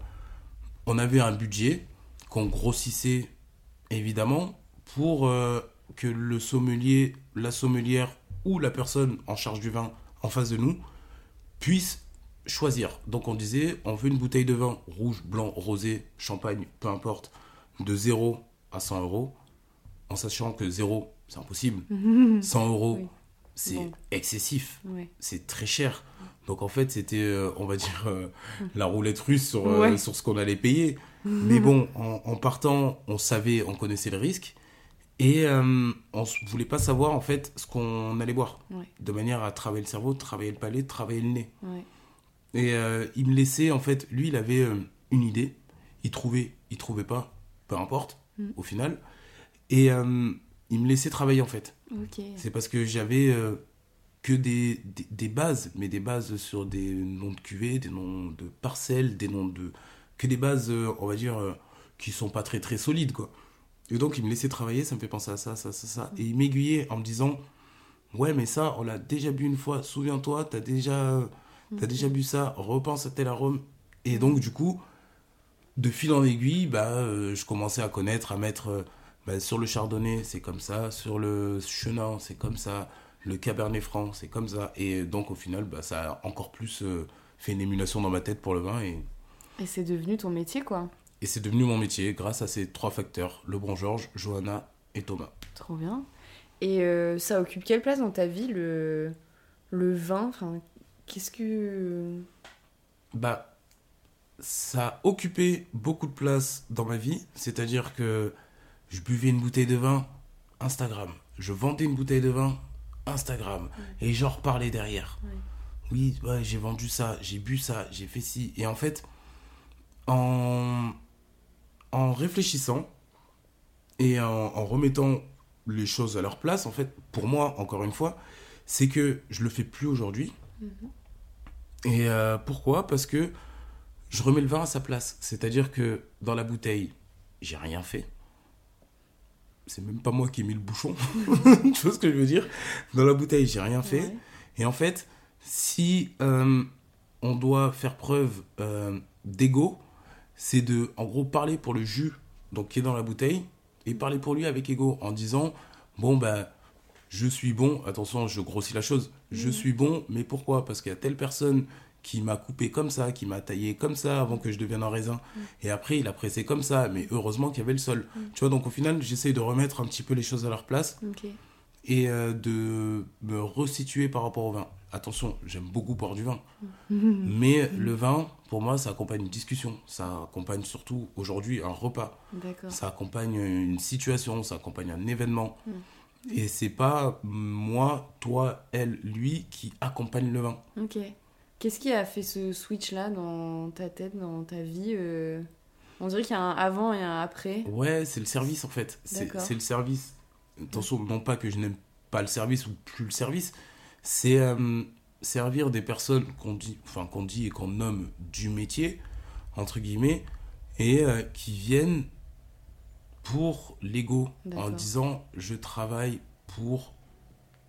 on avait un budget qu'on grossissait évidemment pour que le sommelier, la sommelière ou la personne en charge du vin en face de nous puisse choisir. Donc on disait, on veut une bouteille de vin rouge, blanc, rosé, champagne, peu importe, de 0 à 100 euros, en sachant que 0, c'est impossible. <laughs> 100 euros, Oui. c'est Bon. excessif c'est très cher. Donc en fait, c'était, euh, on va dire, euh, <laughs> la roulette russe sur, euh, sur ce qu'on allait payer. <laughs> Mais bon, en, en partant, on savait, on connaissait le risque. Et euh, on ne voulait pas savoir en fait ce qu'on allait boire. Ouais. De manière à travailler le cerveau, travailler le palais, travailler le nez. Ouais. Et euh, il me laissait, en fait, lui, il avait euh, une idée. Il trouvait, il trouvait pas, peu importe, Mm. au final. Et il me laissait travailler en fait. C'est parce que j'avais que des, des, des bases, mais des bases sur des noms de cuvées, des noms de parcelles, des noms de. que des bases, on va dire, qui sont pas très très solides, quoi. Et donc, il me laissait travailler, ça me fait penser à ça, ça, ça, ça. Et il m'aiguillait en me disant Ouais, mais ça, on l'a déjà bu une fois, souviens-toi, t'as déjà, t'as déjà bu ça, repense à tel arôme. Et donc, du coup, de fil en aiguille, bah, euh, je commençais à connaître, à mettre euh, bah, sur le chardonnay, c'est comme ça, sur le chenin, c'est comme ça, le cabernet franc, c'est comme ça. Et donc, au final, bah, ça a encore plus euh, fait une émulation dans ma tête pour le vin. Et, Et c'est devenu ton métier, quoi. Et c'est devenu mon métier grâce à ces trois facteurs le bon Georges, Johanna et Thomas. Trop bien. Et euh, ça occupe quelle place dans ta vie, le, le vin? Enfin, Qu'est-ce que. Bah, ça a occupé beaucoup de place dans ma vie. C'est-à-dire que je buvais une bouteille de vin, Instagram. Je vendais une bouteille de vin, Instagram. Et j'en reparlais derrière. Ouais. Oui, ouais, j'ai vendu ça, j'ai bu ça, j'ai fait ci. Et en fait, en, en réfléchissant et en, en remettant les choses à leur place, en fait, pour moi, encore une fois, c'est que je le fais plus aujourd'hui. Et euh, pourquoi? Parce que je remets le vin à sa place. C'est-à-dire que dans la bouteille, j'ai rien fait. C'est même pas moi qui ai mis le bouchon. <laughs> <laughs> tu vois ce que je veux dire? Dans la bouteille, j'ai rien fait. Ouais. Et en fait, si euh, on doit faire preuve euh, d'ego, c'est de, en gros, parler pour le jus donc, qui est dans la bouteille et parler pour lui avec ego en disant Bon, ben, je suis bon, attention, je grossis la chose, je Mhm. suis bon, mais pourquoi? Parce qu'il y a telle personne qui m'a coupé comme ça, qui m'a taillé comme ça avant que je devienne un raisin. Et après, il a pressé comme ça, mais heureusement qu'il y avait le sol. Tu vois, donc au final, j'essaye de remettre un petit peu les choses à leur place. Et euh, de me resituer par rapport au vin. Attention, j'aime beaucoup boire du vin. <laughs> Mais le vin, pour moi, ça accompagne une discussion. Ça accompagne surtout aujourd'hui un repas. Ça accompagne une situation, ça accompagne un événement. Et c'est pas moi, toi, elle, lui qui accompagne le vin. Ok. Qu'est-ce qui a fait ce switch-là dans ta tête, dans ta vie euh, On dirait qu'il y a un avant et un après. Ouais, c'est le service en fait. C'est le service. Attention, non pas que je n'aime pas le service ou plus le service, c'est euh, servir des personnes qu'on dit, enfin qu'on dit et qu'on nomme du métier entre guillemets et euh, qui viennent pour l'ego en disant je travaille pour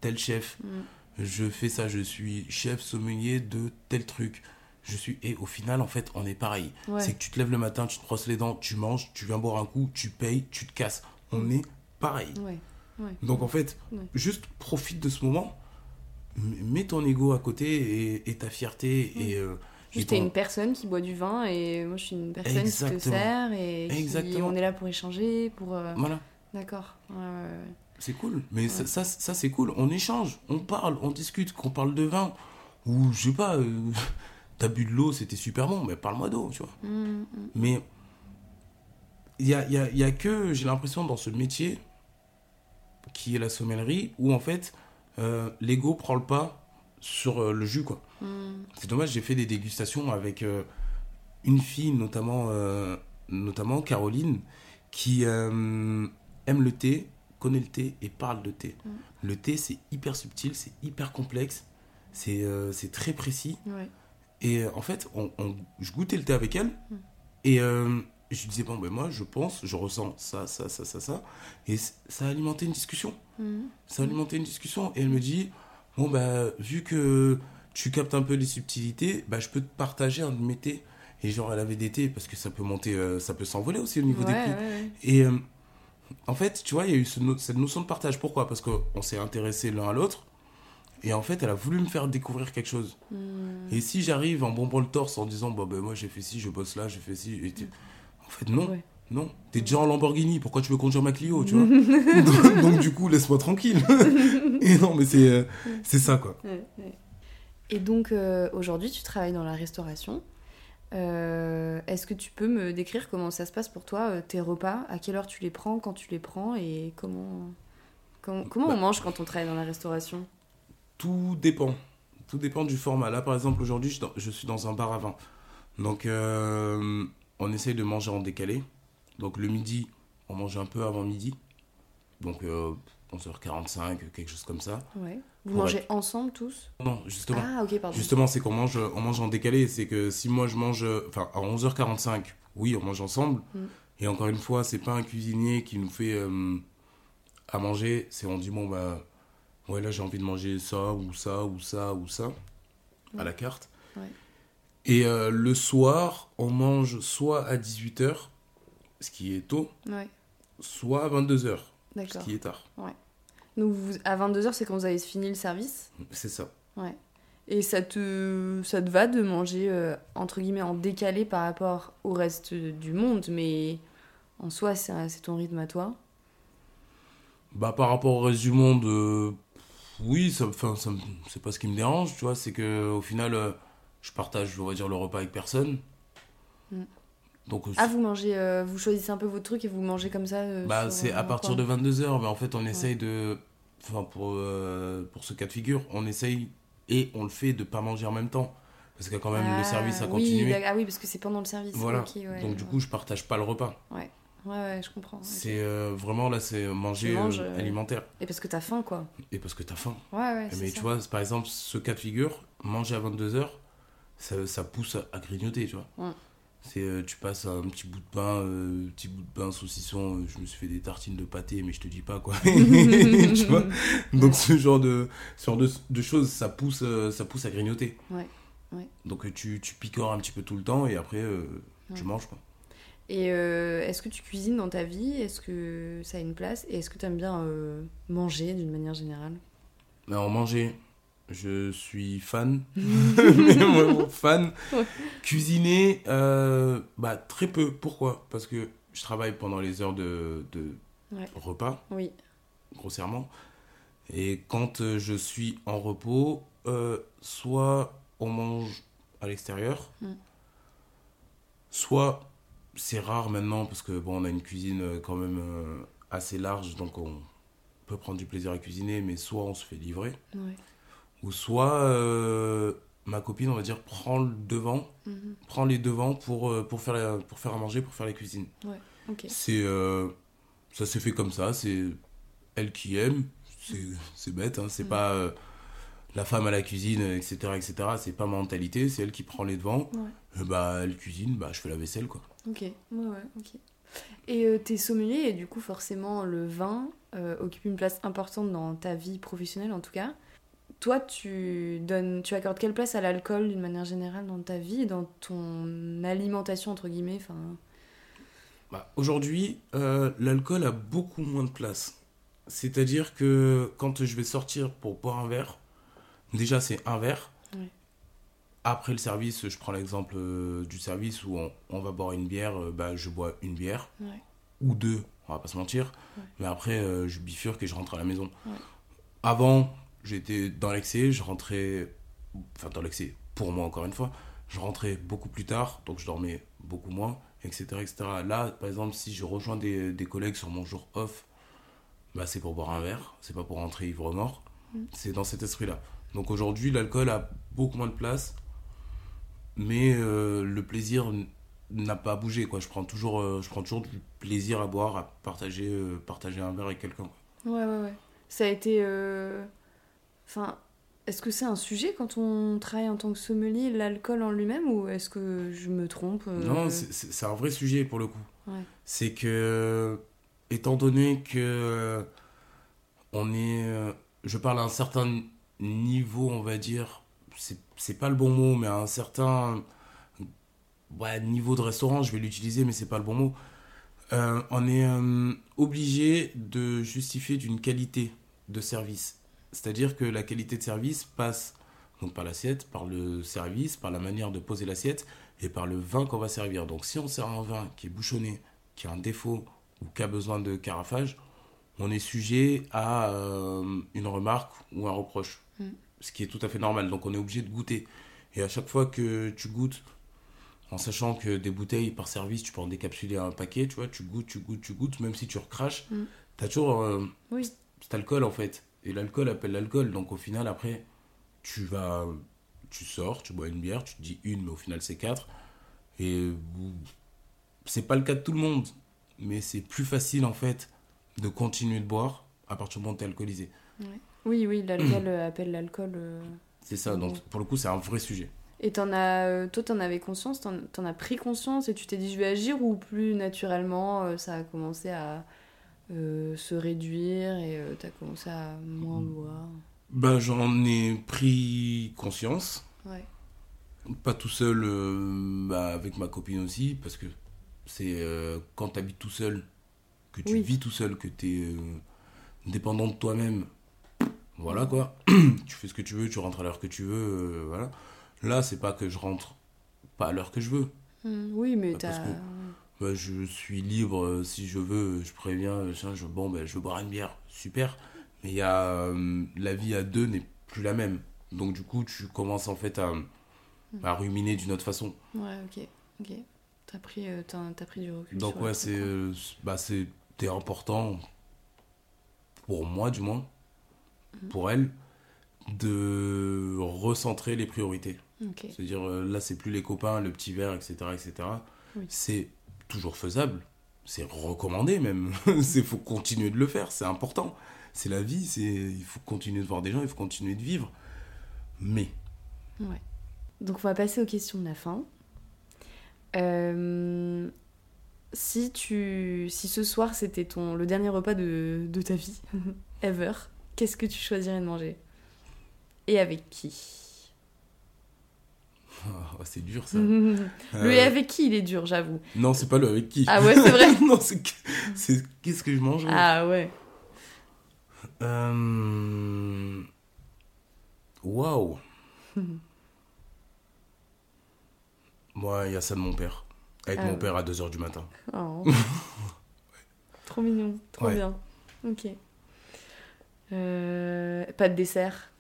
tel chef, Mm. je fais ça, je suis chef sommelier de tel truc. Je suis et au final en fait on est pareil. Ouais. C'est que tu te lèves le matin, tu te brosses les dents, tu manges, tu viens boire un coup, tu payes, tu te casses. On est pareil. Ouais. Ouais. Donc en fait, Ouais. juste profite de ce moment, mets ton ego à côté et, et ta fierté et, euh, Juste, t'es ton- une personne qui boit du vin et moi je suis une personne qui te sert et qui- on est là pour échanger, pour. euh, Voilà, D'accord. C'est cool. Mais ça, ça, ça, c'est cool. On échange, on parle, on discute, qu'on parle de vin ou je sais pas, euh, <laughs> t'as bu de l'eau, c'était super bon, mais parle-moi d'eau, tu vois. Mm, mm. Mais il y a, y a- y a que, j'ai l'impression, dans ce métier, qui est la sommellerie, où en fait, euh, l'ego prend le pas sur euh, le jus, quoi. Mm. C'est dommage, j'ai fait des dégustations avec euh, une fille, notamment, notamment Caroline, qui aime le thé, connaît le thé et parle de thé. Le thé, c'est hyper subtil, c'est hyper complexe, c'est très précis. Ouais. Et en fait, on, on- je goûtais le thé avec elle. Et euh, je lui disais, bon, ben moi, je pense, je ressens ça, ça, ça, ça, ça. Et ça a alimenté une discussion. Mhm. Ça a alimenté une discussion. Et elle me dit, bon, bah, vu que tu captes un peu les subtilités, bah, je peux te partager un de mes thés. Et genre, elle avait des thés, parce que ça peut monter, euh, ça peut s'envoler aussi au niveau Ouais, des prix. ouais. Et euh, en fait, tu vois, il y a eu ce no- cette notion de partage. Pourquoi? Parce qu'on s'est intéressés l'un à l'autre. Et en fait, elle a voulu me faire découvrir quelque chose. Mhm. Et si j'arrive en bombant le torse en disant, bah, ben moi j'ai fait ci, je bosse là, j'ai fait ci. et t'es- En fait, non. Ouais. Non. T'es déjà en Lamborghini, pourquoi tu veux conduire ma Clio, tu vois <laughs> donc, donc, du coup, laisse-moi tranquille. <laughs> et non, mais c'est euh, c'est ça, quoi. Et donc euh, aujourd'hui, tu travailles dans la restauration. Euh, Est-ce que tu peux me décrire comment ça se passe pour toi, tes repas? À quelle heure tu les prends, quand tu les prends? Et comment, comment, comment on Bah. mange quand on travaille dans la restauration? Tout dépend. Tout dépend du format. Là, par exemple, aujourd'hui, je, je suis dans un bar à vin. Donc, on essaye de manger en décalé. Donc, le midi, on mange un peu avant midi. Donc, euh, 11h45, quelque chose comme ça. ouais. Vous Pour mangez ensemble tous? Non, justement. Ah ok, pardon. Justement, c'est qu'on mange, on mange en décalé. C'est que si moi je mange, enfin à 11h45, oui, on mange ensemble. Mm. Et encore une fois, c'est pas un cuisinier qui nous fait euh, à manger. C'est on dit bon bah ouais là j'ai envie de manger ça ou ça ou ça ou ça à la carte. Ouais. Et euh, le soir, on mange soit à 18h, ce qui est tôt, Ouais, soit à 22h, ce qui est tard. Donc vous- à 22h, c'est quand vous avez fini le service? C'est ça. Ouais. Et ça te, ça te va de manger, euh, entre guillemets, en décalé par rapport au reste du monde, mais en soi, c'est ton rythme à toi? Bah, par rapport au reste du monde, euh, oui, ça, c'est pas ce qui me dérange, tu vois. C'est que au final, je partage, on va dire, le repas avec personne. Mm. Donc, Ah, vous mangez, euh, vous choisissez un peu votre truc et vous mangez comme ça euh, bah, c'est à partir coin de 22h. Mais en fait, on essaye de. Enfin, pour, euh, pour ce cas de figure, on essaye et on le fait de pas manger en même temps. Parce qu'il y a quand même Ah, le service à oui, ah oui, parce que c'est pendant le service. Voilà. ouais, Donc, du coup, je partage pas le repas. Ouais, ouais, je comprends. C'est vraiment là, c'est manger alimentaire. Et parce que t'as faim, quoi. Et parce que t'as faim. Ouais, ouais, Mais ça. tu vois, par exemple, ce cas de figure, manger à 22h, ça, ça pousse à grignoter, tu vois. Ouais. C'est, euh, tu passes un petit bout de pain, euh, petit bout de pain saucisson, euh, je me suis fait des tartines de pâté, mais je te dis pas quoi. <laughs> <laughs> tu vois Donc ce genre de, ce genre de, de choses, ça pousse, euh, ça pousse à grignoter. Ouais, ouais. Donc tu, tu picores un petit peu tout le temps et après euh, tu manges quoi. Et euh, est-ce que tu cuisines dans ta vie? Est-ce que ça a une place? Et est-ce que tu aimes bien manger d'une manière générale? En manger, je suis fan, <laughs> mais vraiment fan. Ouais. Cuisiner, euh, bah très peu. Pourquoi? Parce que je travaille pendant les heures de, de Ouais. repas, Oui. grossièrement. Et quand euh, je suis en repos, euh, soit on mange à l'extérieur, Mm. soit c'est rare maintenant parce que bon, on a une cuisine quand même assez large, donc on peut prendre du plaisir à cuisiner, mais soit on se fait livrer Ouais. Ou soit euh, ma copine, on va dire, prend le devant, Mhm. prend les devants pour, euh, pour, faire, la- pour faire à manger, pour faire la cuisine. Ok. C'est, euh, ça s'est fait comme ça, c'est elle qui aime, c'est, bête, hein, c'est Mm. pas euh, la femme à la cuisine, etc., etc., c'est pas ma mentalité, c'est elle qui prend les devants, Ouais. Bah elle cuisine, bah je fais la vaisselle, quoi. Ok. Ouais, ouais, ok. Et euh, t'es sommelier et du coup, forcément, le vin occupe une place importante dans ta vie professionnelle en tout cas. Toi, tu donnes, tu accordes quelle place à l'alcool d'une manière générale dans ta vie et dans ton alimentation entre guillemets enfin, Bah, Aujourd'hui, euh, l'alcool a beaucoup moins de place. C'est-à-dire que quand je vais sortir pour boire un verre, déjà c'est un verre. Après le service, je prends l'exemple euh, du service où on, on va boire une bière, euh, bah, je bois une bière ou deux, on va pas se mentir. Mais après, je bifurque et je rentre à la maison. Avant, j'étais dans l'excès, je rentrais, enfin dans l'excès, pour moi encore une fois, je rentrais beaucoup plus tard, donc je dormais beaucoup moins, etc. etc. Là, par exemple, si je rejoins des, des collègues sur mon jour off, bah, c'est pour boire un verre, c'est pas pour rentrer ivre mort, Mm. c'est dans cet esprit-là. Donc aujourd'hui, l'alcool a beaucoup moins de place, mais euh, le plaisir n'a pas bougé, quoi. Je prends toujours, euh, je prends toujours du plaisir à boire, à partager, euh, partager un verre avec quelqu'un. Ouais, ouais, ouais. Ça a été. euh, Enfin, est-ce que c'est un sujet quand on travaille en tant que sommelier, l'alcool en lui-même, ou est-ce que je me trompe euh Non, c'est- un vrai sujet pour le coup. Ouais. C'est que, étant donné que on est, euh, je parle à un certain niveau, on va dire, c'est c'est pas le bon mot, mais à un certain ouais, niveau de restaurant, je vais l'utiliser, mais c'est pas le bon mot. Euh, on est euh, obligé de justifier d'une qualité de service. C'est-à-dire que la qualité de service passe donc par l'assiette, par le service, par la manière de poser l'assiette et par le vin qu'on va servir. Donc si on sert un vin qui est bouchonné, qui a un défaut ou qui a besoin de carafage, on est sujet à euh, une remarque ou un reproche. Mm. Ce qui est tout à fait normal. Donc on est obligé de goûter. Et à chaque fois que tu goûtes, en sachant que des bouteilles par service, tu peux en décapsuler un paquet, tu vois, tu goûtes, tu goûtes, tu goûtes, même si tu recraches, Mm. tu as toujours euh, Oui. cet alcool en fait. Et l'alcool appelle l'alcool. Donc au final, après, tu vas, tu sors, tu bois une bière, tu te dis une, mais au final c'est quatre. Et c'est pas le cas de tout le monde, mais c'est plus facile en fait de continuer de boire à partir du moment où tu es alcoolisé. Oui, oui, l'alcool euh, appelle l'alcool. euh. C'est ça, donc pour le coup, c'est un vrai sujet. Et t'en as, euh, toi, t'en avais conscience, t'en, as pris conscience et tu t'es dit je vais agir ou plus naturellement ça a commencé à euh, se réduire et euh, t'as commencé à moins boire. Ben, j'en ai pris conscience. Ouais. Pas tout seul, euh, bah, avec ma copine aussi, parce que c'est quand tu habites tout seul, que tu Oui. vis tout seul, que tu es dépendant de toi-même. Voilà quoi. <clears throat> tu fais ce que tu veux, tu rentres à l'heure que tu veux. voilà. Là, c'est pas que je rentre pas à l'heure que je veux. Hmm, oui, mais Bah, t'as. Bah, je suis libre, euh, si je veux, je préviens, euh, je, bon, ben, je veux boire une bière, super. Mais il y a, euh, la vie à deux n'est plus la même. Donc du coup, tu commences en fait à, à ruminer d'une autre façon. Ouais, ok, ok. T'as pris, euh, t'as, t'as pris du recul. Donc ouais, c'est bah, important, pour moi du moins, Mhm. pour elle, de recentrer les priorités. Ok. C'est-à-dire, là, c'est plus les copains, le petit verre, etc. etc. Oui. C'est toujours faisable. C'est recommandé même. <laughs> Il faut continuer de le faire. C'est important. C'est la vie. Il faut continuer de voir des gens. Il faut continuer de vivre. Mais, Ouais. Donc on va passer aux questions de la fin. Euh, si tu, si ce soir c'était ton le dernier repas de, de ta vie, <laughs> ever, qu'est-ce que tu choisirais de manger? Et avec qui? Ah, c'est dur ça. <laughs> Le Euh, et avec qui il est dur, j'avoue. Non, c'est pas le avec qui. Ah ouais, c'est vrai. <laughs> non, c'est que- c'est qu'est-ce que je mange Ah ouais. Euh, Waouh. <laughs> Moi, il y a ça de mon père. Avec Ah mon ouais. père à 2h du matin. Oh. trop mignon, trop Ouais. bien. Ok. Euh, pas de dessert.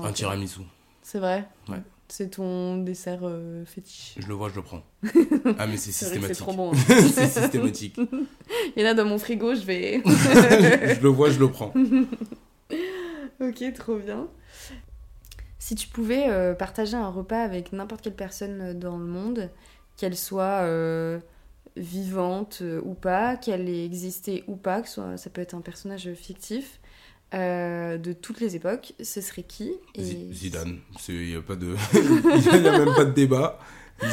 Un tiramisu. C'est vrai? Ouais. C'est ton dessert euh, fétiche. Je le vois, je le prends. <laughs> Ah, mais c'est C'est vrai que c'est systématique. trop bon. hein. <laughs> c'est systématique. Il y en a dans mon frigo, je vais. <laughs> je le vois, je le prends. ok, trop bien. Si tu pouvais euh, partager un repas avec n'importe quelle personne euh, dans le monde, qu'elle soit euh, vivante ou pas, qu'elle ait existé ou pas, que soit, ça peut être un personnage fictif, euh, de toutes les époques, ce serait qui et... Zidane. Il n'y a, pas de... <laughs> il y a même pas de débat.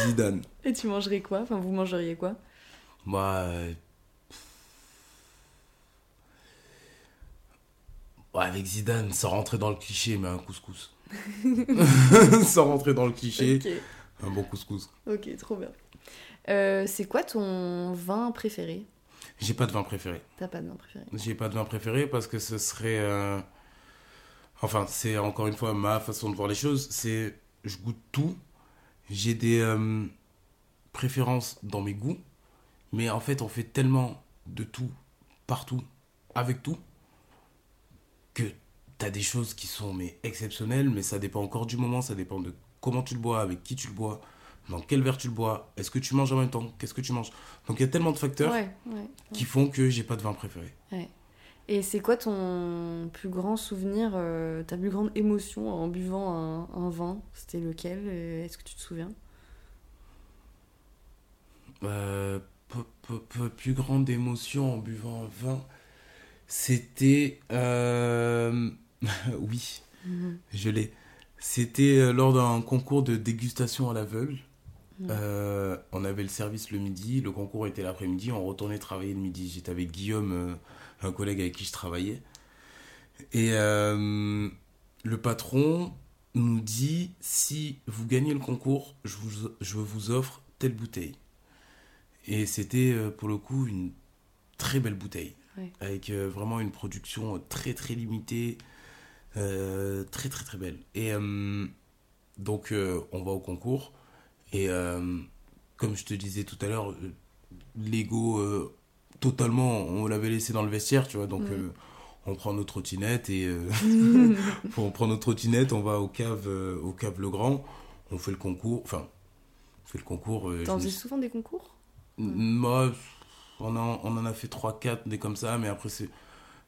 Zidane. et tu mangerais quoi? Enfin, vous mangeriez quoi? Moi. euh, ouais, avec Zidane, sans rentrer dans le cliché, mais un couscous. <laughs> sans rentrer dans le cliché, un bon couscous. ok, trop bien. Euh, c'est quoi ton vin préféré? J'ai pas de vin préféré. T'as pas de vin préféré J'ai pas de vin préféré parce que ce serait. euh, Enfin, c'est encore une fois ma façon de voir les choses. C'est. Je goûte tout. J'ai des euh, préférences dans mes goûts. Mais en fait, on fait tellement de tout, partout, avec tout, que t'as des choses qui sont mais exceptionnelles. Mais ça dépend encore du moment. Ça dépend de comment tu le bois, avec qui tu le bois, dans quel verre tu le bois, est-ce que tu manges en même temps, qu'est-ce que tu manges? Donc il y a tellement de facteurs Ouais, ouais. qui font que j'ai pas de vin préféré. Et c'est quoi ton plus grand souvenir, euh, ta plus grande émotion en buvant un, un vin? C'était lequel? Euh, Est-ce que tu te souviens? Euh, plus grande émotion en buvant un vin, c'était... euh, <laughs> oui, Mhm. Je l'ai. C'était euh, lors d'un concours de dégustation à l'aveugle. Euh, on avait le service le midi, le concours était l'après-midi, on retournait travailler le midi. J'étais avec Guillaume, euh, un collègue avec qui je travaillais. Et le patron nous dit si vous gagnez le concours, je vous, je vous offre telle bouteille. Et c'était pour le coup une très belle bouteille avec euh, vraiment une production très très limitée, euh, très très très belle. Et euh, donc on va au concours et comme je te disais tout à l'heure, l'ego totalement, on l'avait laissé dans le vestiaire, tu vois, donc on prend notre trottinette et <laughs> <laughs> on prend notre trottinette, on va au cave, au cave Le Grand, on fait le concours, enfin, on fait le concours. T'en fais souvent des concours? Moi, on, en a fait 3-4 des comme ça, mais après, c'est.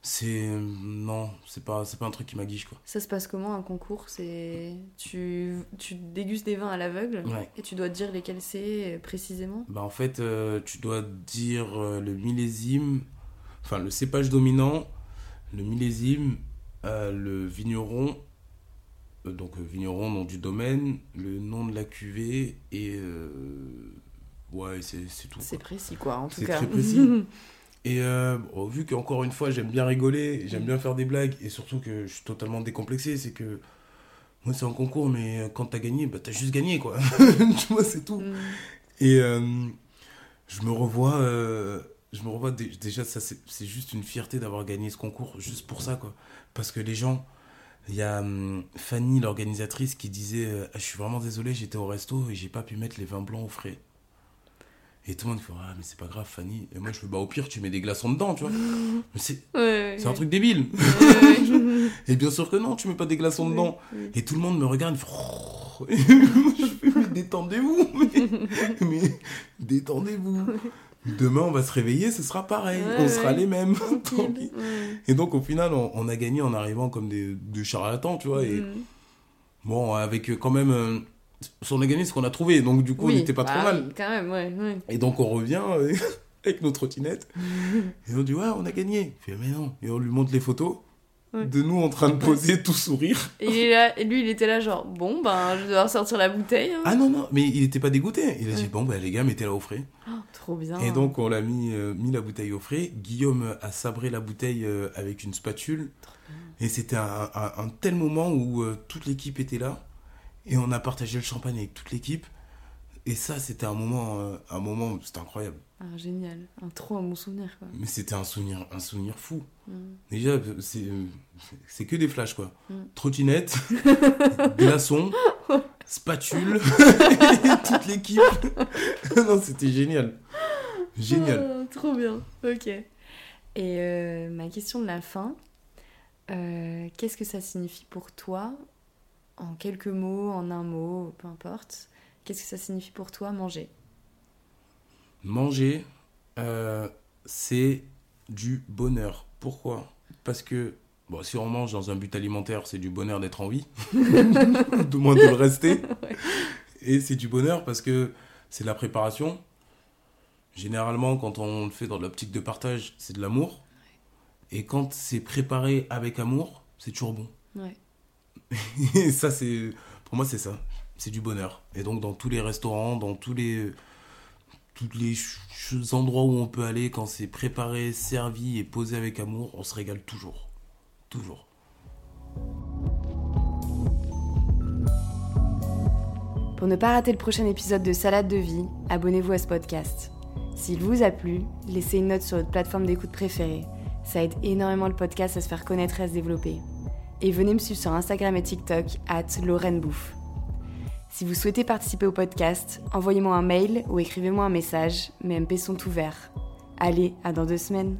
C'est. Non, c'est pas, pas un truc qui m'aguiche, quoi. Ça se passe comment un concours? C'est. Tu, tu dégustes des vins à l'aveugle et tu dois dire lesquels c'est précisément? Bah, en fait, euh, tu dois dire euh, le millésime, enfin, le cépage dominant, le millésime, euh, le vigneron, donc vigneron, nom du domaine, le nom de la cuvée et Ouais, c'est tout. C'est précis, quoi, en tout cas. C'est très précis. <laughs> et euh, vu qu'encore une fois, j'aime bien rigoler, j'aime bien faire des blagues, et surtout que je suis totalement décomplexé, c'est que moi, c'est un concours, mais quand t'as gagné, bah, t'as juste gagné, quoi. <laughs> tu vois, c'est tout. Mm. Et euh, je me revois. Euh, je me revois déjà, ça c'est juste une fierté d'avoir gagné ce concours, juste pour ça, quoi. Parce que les gens, il y a hum, Fanny, l'organisatrice, qui disait Je suis vraiment désolé, j'étais au resto et j'ai pas pu mettre les vins blancs au frais. Et tout le monde fait Ah, mais c'est pas grave, Fanny. Et moi, je fais Bah, au pire, tu mets des glaçons dedans, tu vois. c'est c'est un truc débile. <laughs> et bien sûr que non, tu mets pas des glaçons dedans. Et tout le monde me regarde, il fait. <laughs> Je fais Mais détendez-vous. Mais, détendez-vous. Demain, on va se réveiller, ce sera pareil. on sera les mêmes. <laughs> et donc, au final, on, a gagné en arrivant comme des, des charlatans, tu vois. Et mm. bon, avec quand même on a gagné ce qu'on a trouvé, donc du coup, on n'était pas trop bah mal. quand même, ouais, Et donc, on revient euh, <laughs> avec nos trottinettes, <laughs> et on dit, ouais, on a gagné. Il fait, mais non. Et on lui montre les photos de nous en train de poser, tout sourire. Et, là, et lui, il était là, genre, bon, ben, je devoir sortir la bouteille. Hein. Ah non, non, mais il n'était pas dégoûté. Il a dit, bon, ben, les gars, mettez-la au frais. Oh, trop bien. Et donc, on l'a mis, euh, mis la bouteille au frais. Guillaume a sabré la bouteille euh, avec une spatule. Et c'était un, un, tel moment où toute l'équipe était là. Et on a partagé le champagne avec toute l'équipe. Et ça, c'était un moment, euh, un moment, c'était incroyable. Ah, génial, un trop un bon souvenir quoi. Mais c'était un souvenir, un souvenir fou. Mm. Déjà, c'est, c'est que des flashs quoi. Mm. Trottinette, <laughs> glaçon, spatule, <laughs> toute l'équipe. <laughs> non, c'était génial, génial. Oh, trop bien. Ok. Et euh, ma question de la fin, euh, qu'est-ce que ça signifie pour toi en quelques mots, en un mot, peu importe, qu'est-ce que ça signifie pour toi manger? Manger, euh, c'est du bonheur. Pourquoi? Parce que bon, si on mange dans un but alimentaire, c'est du bonheur d'être en vie, de moins de le rester. Et c'est du bonheur parce que c'est la préparation. Généralement, quand on le fait dans l'optique de partage, c'est de l'amour. Et quand c'est préparé avec amour, c'est toujours bon. Ouais. Et <laughs> ça, c'est. Pour moi, c'est ça. C'est du bonheur. Et donc, dans tous les restaurants, dans tous les. Tous les endroits où on peut aller, quand c'est préparé, servi et posé avec amour, on se régale toujours. Toujours. Pour ne pas rater le prochain épisode de Salade de vie, abonnez-vous à ce podcast. S'il vous a plu, laissez une note sur votre plateforme d'écoute préférée. Ça aide énormément le podcast à se faire connaître et à se développer et venez me suivre sur Instagram et TikTok at Bouffe. Si vous souhaitez participer au podcast, envoyez-moi un mail ou écrivez-moi un message, mes MP sont ouverts. Allez, à dans deux semaines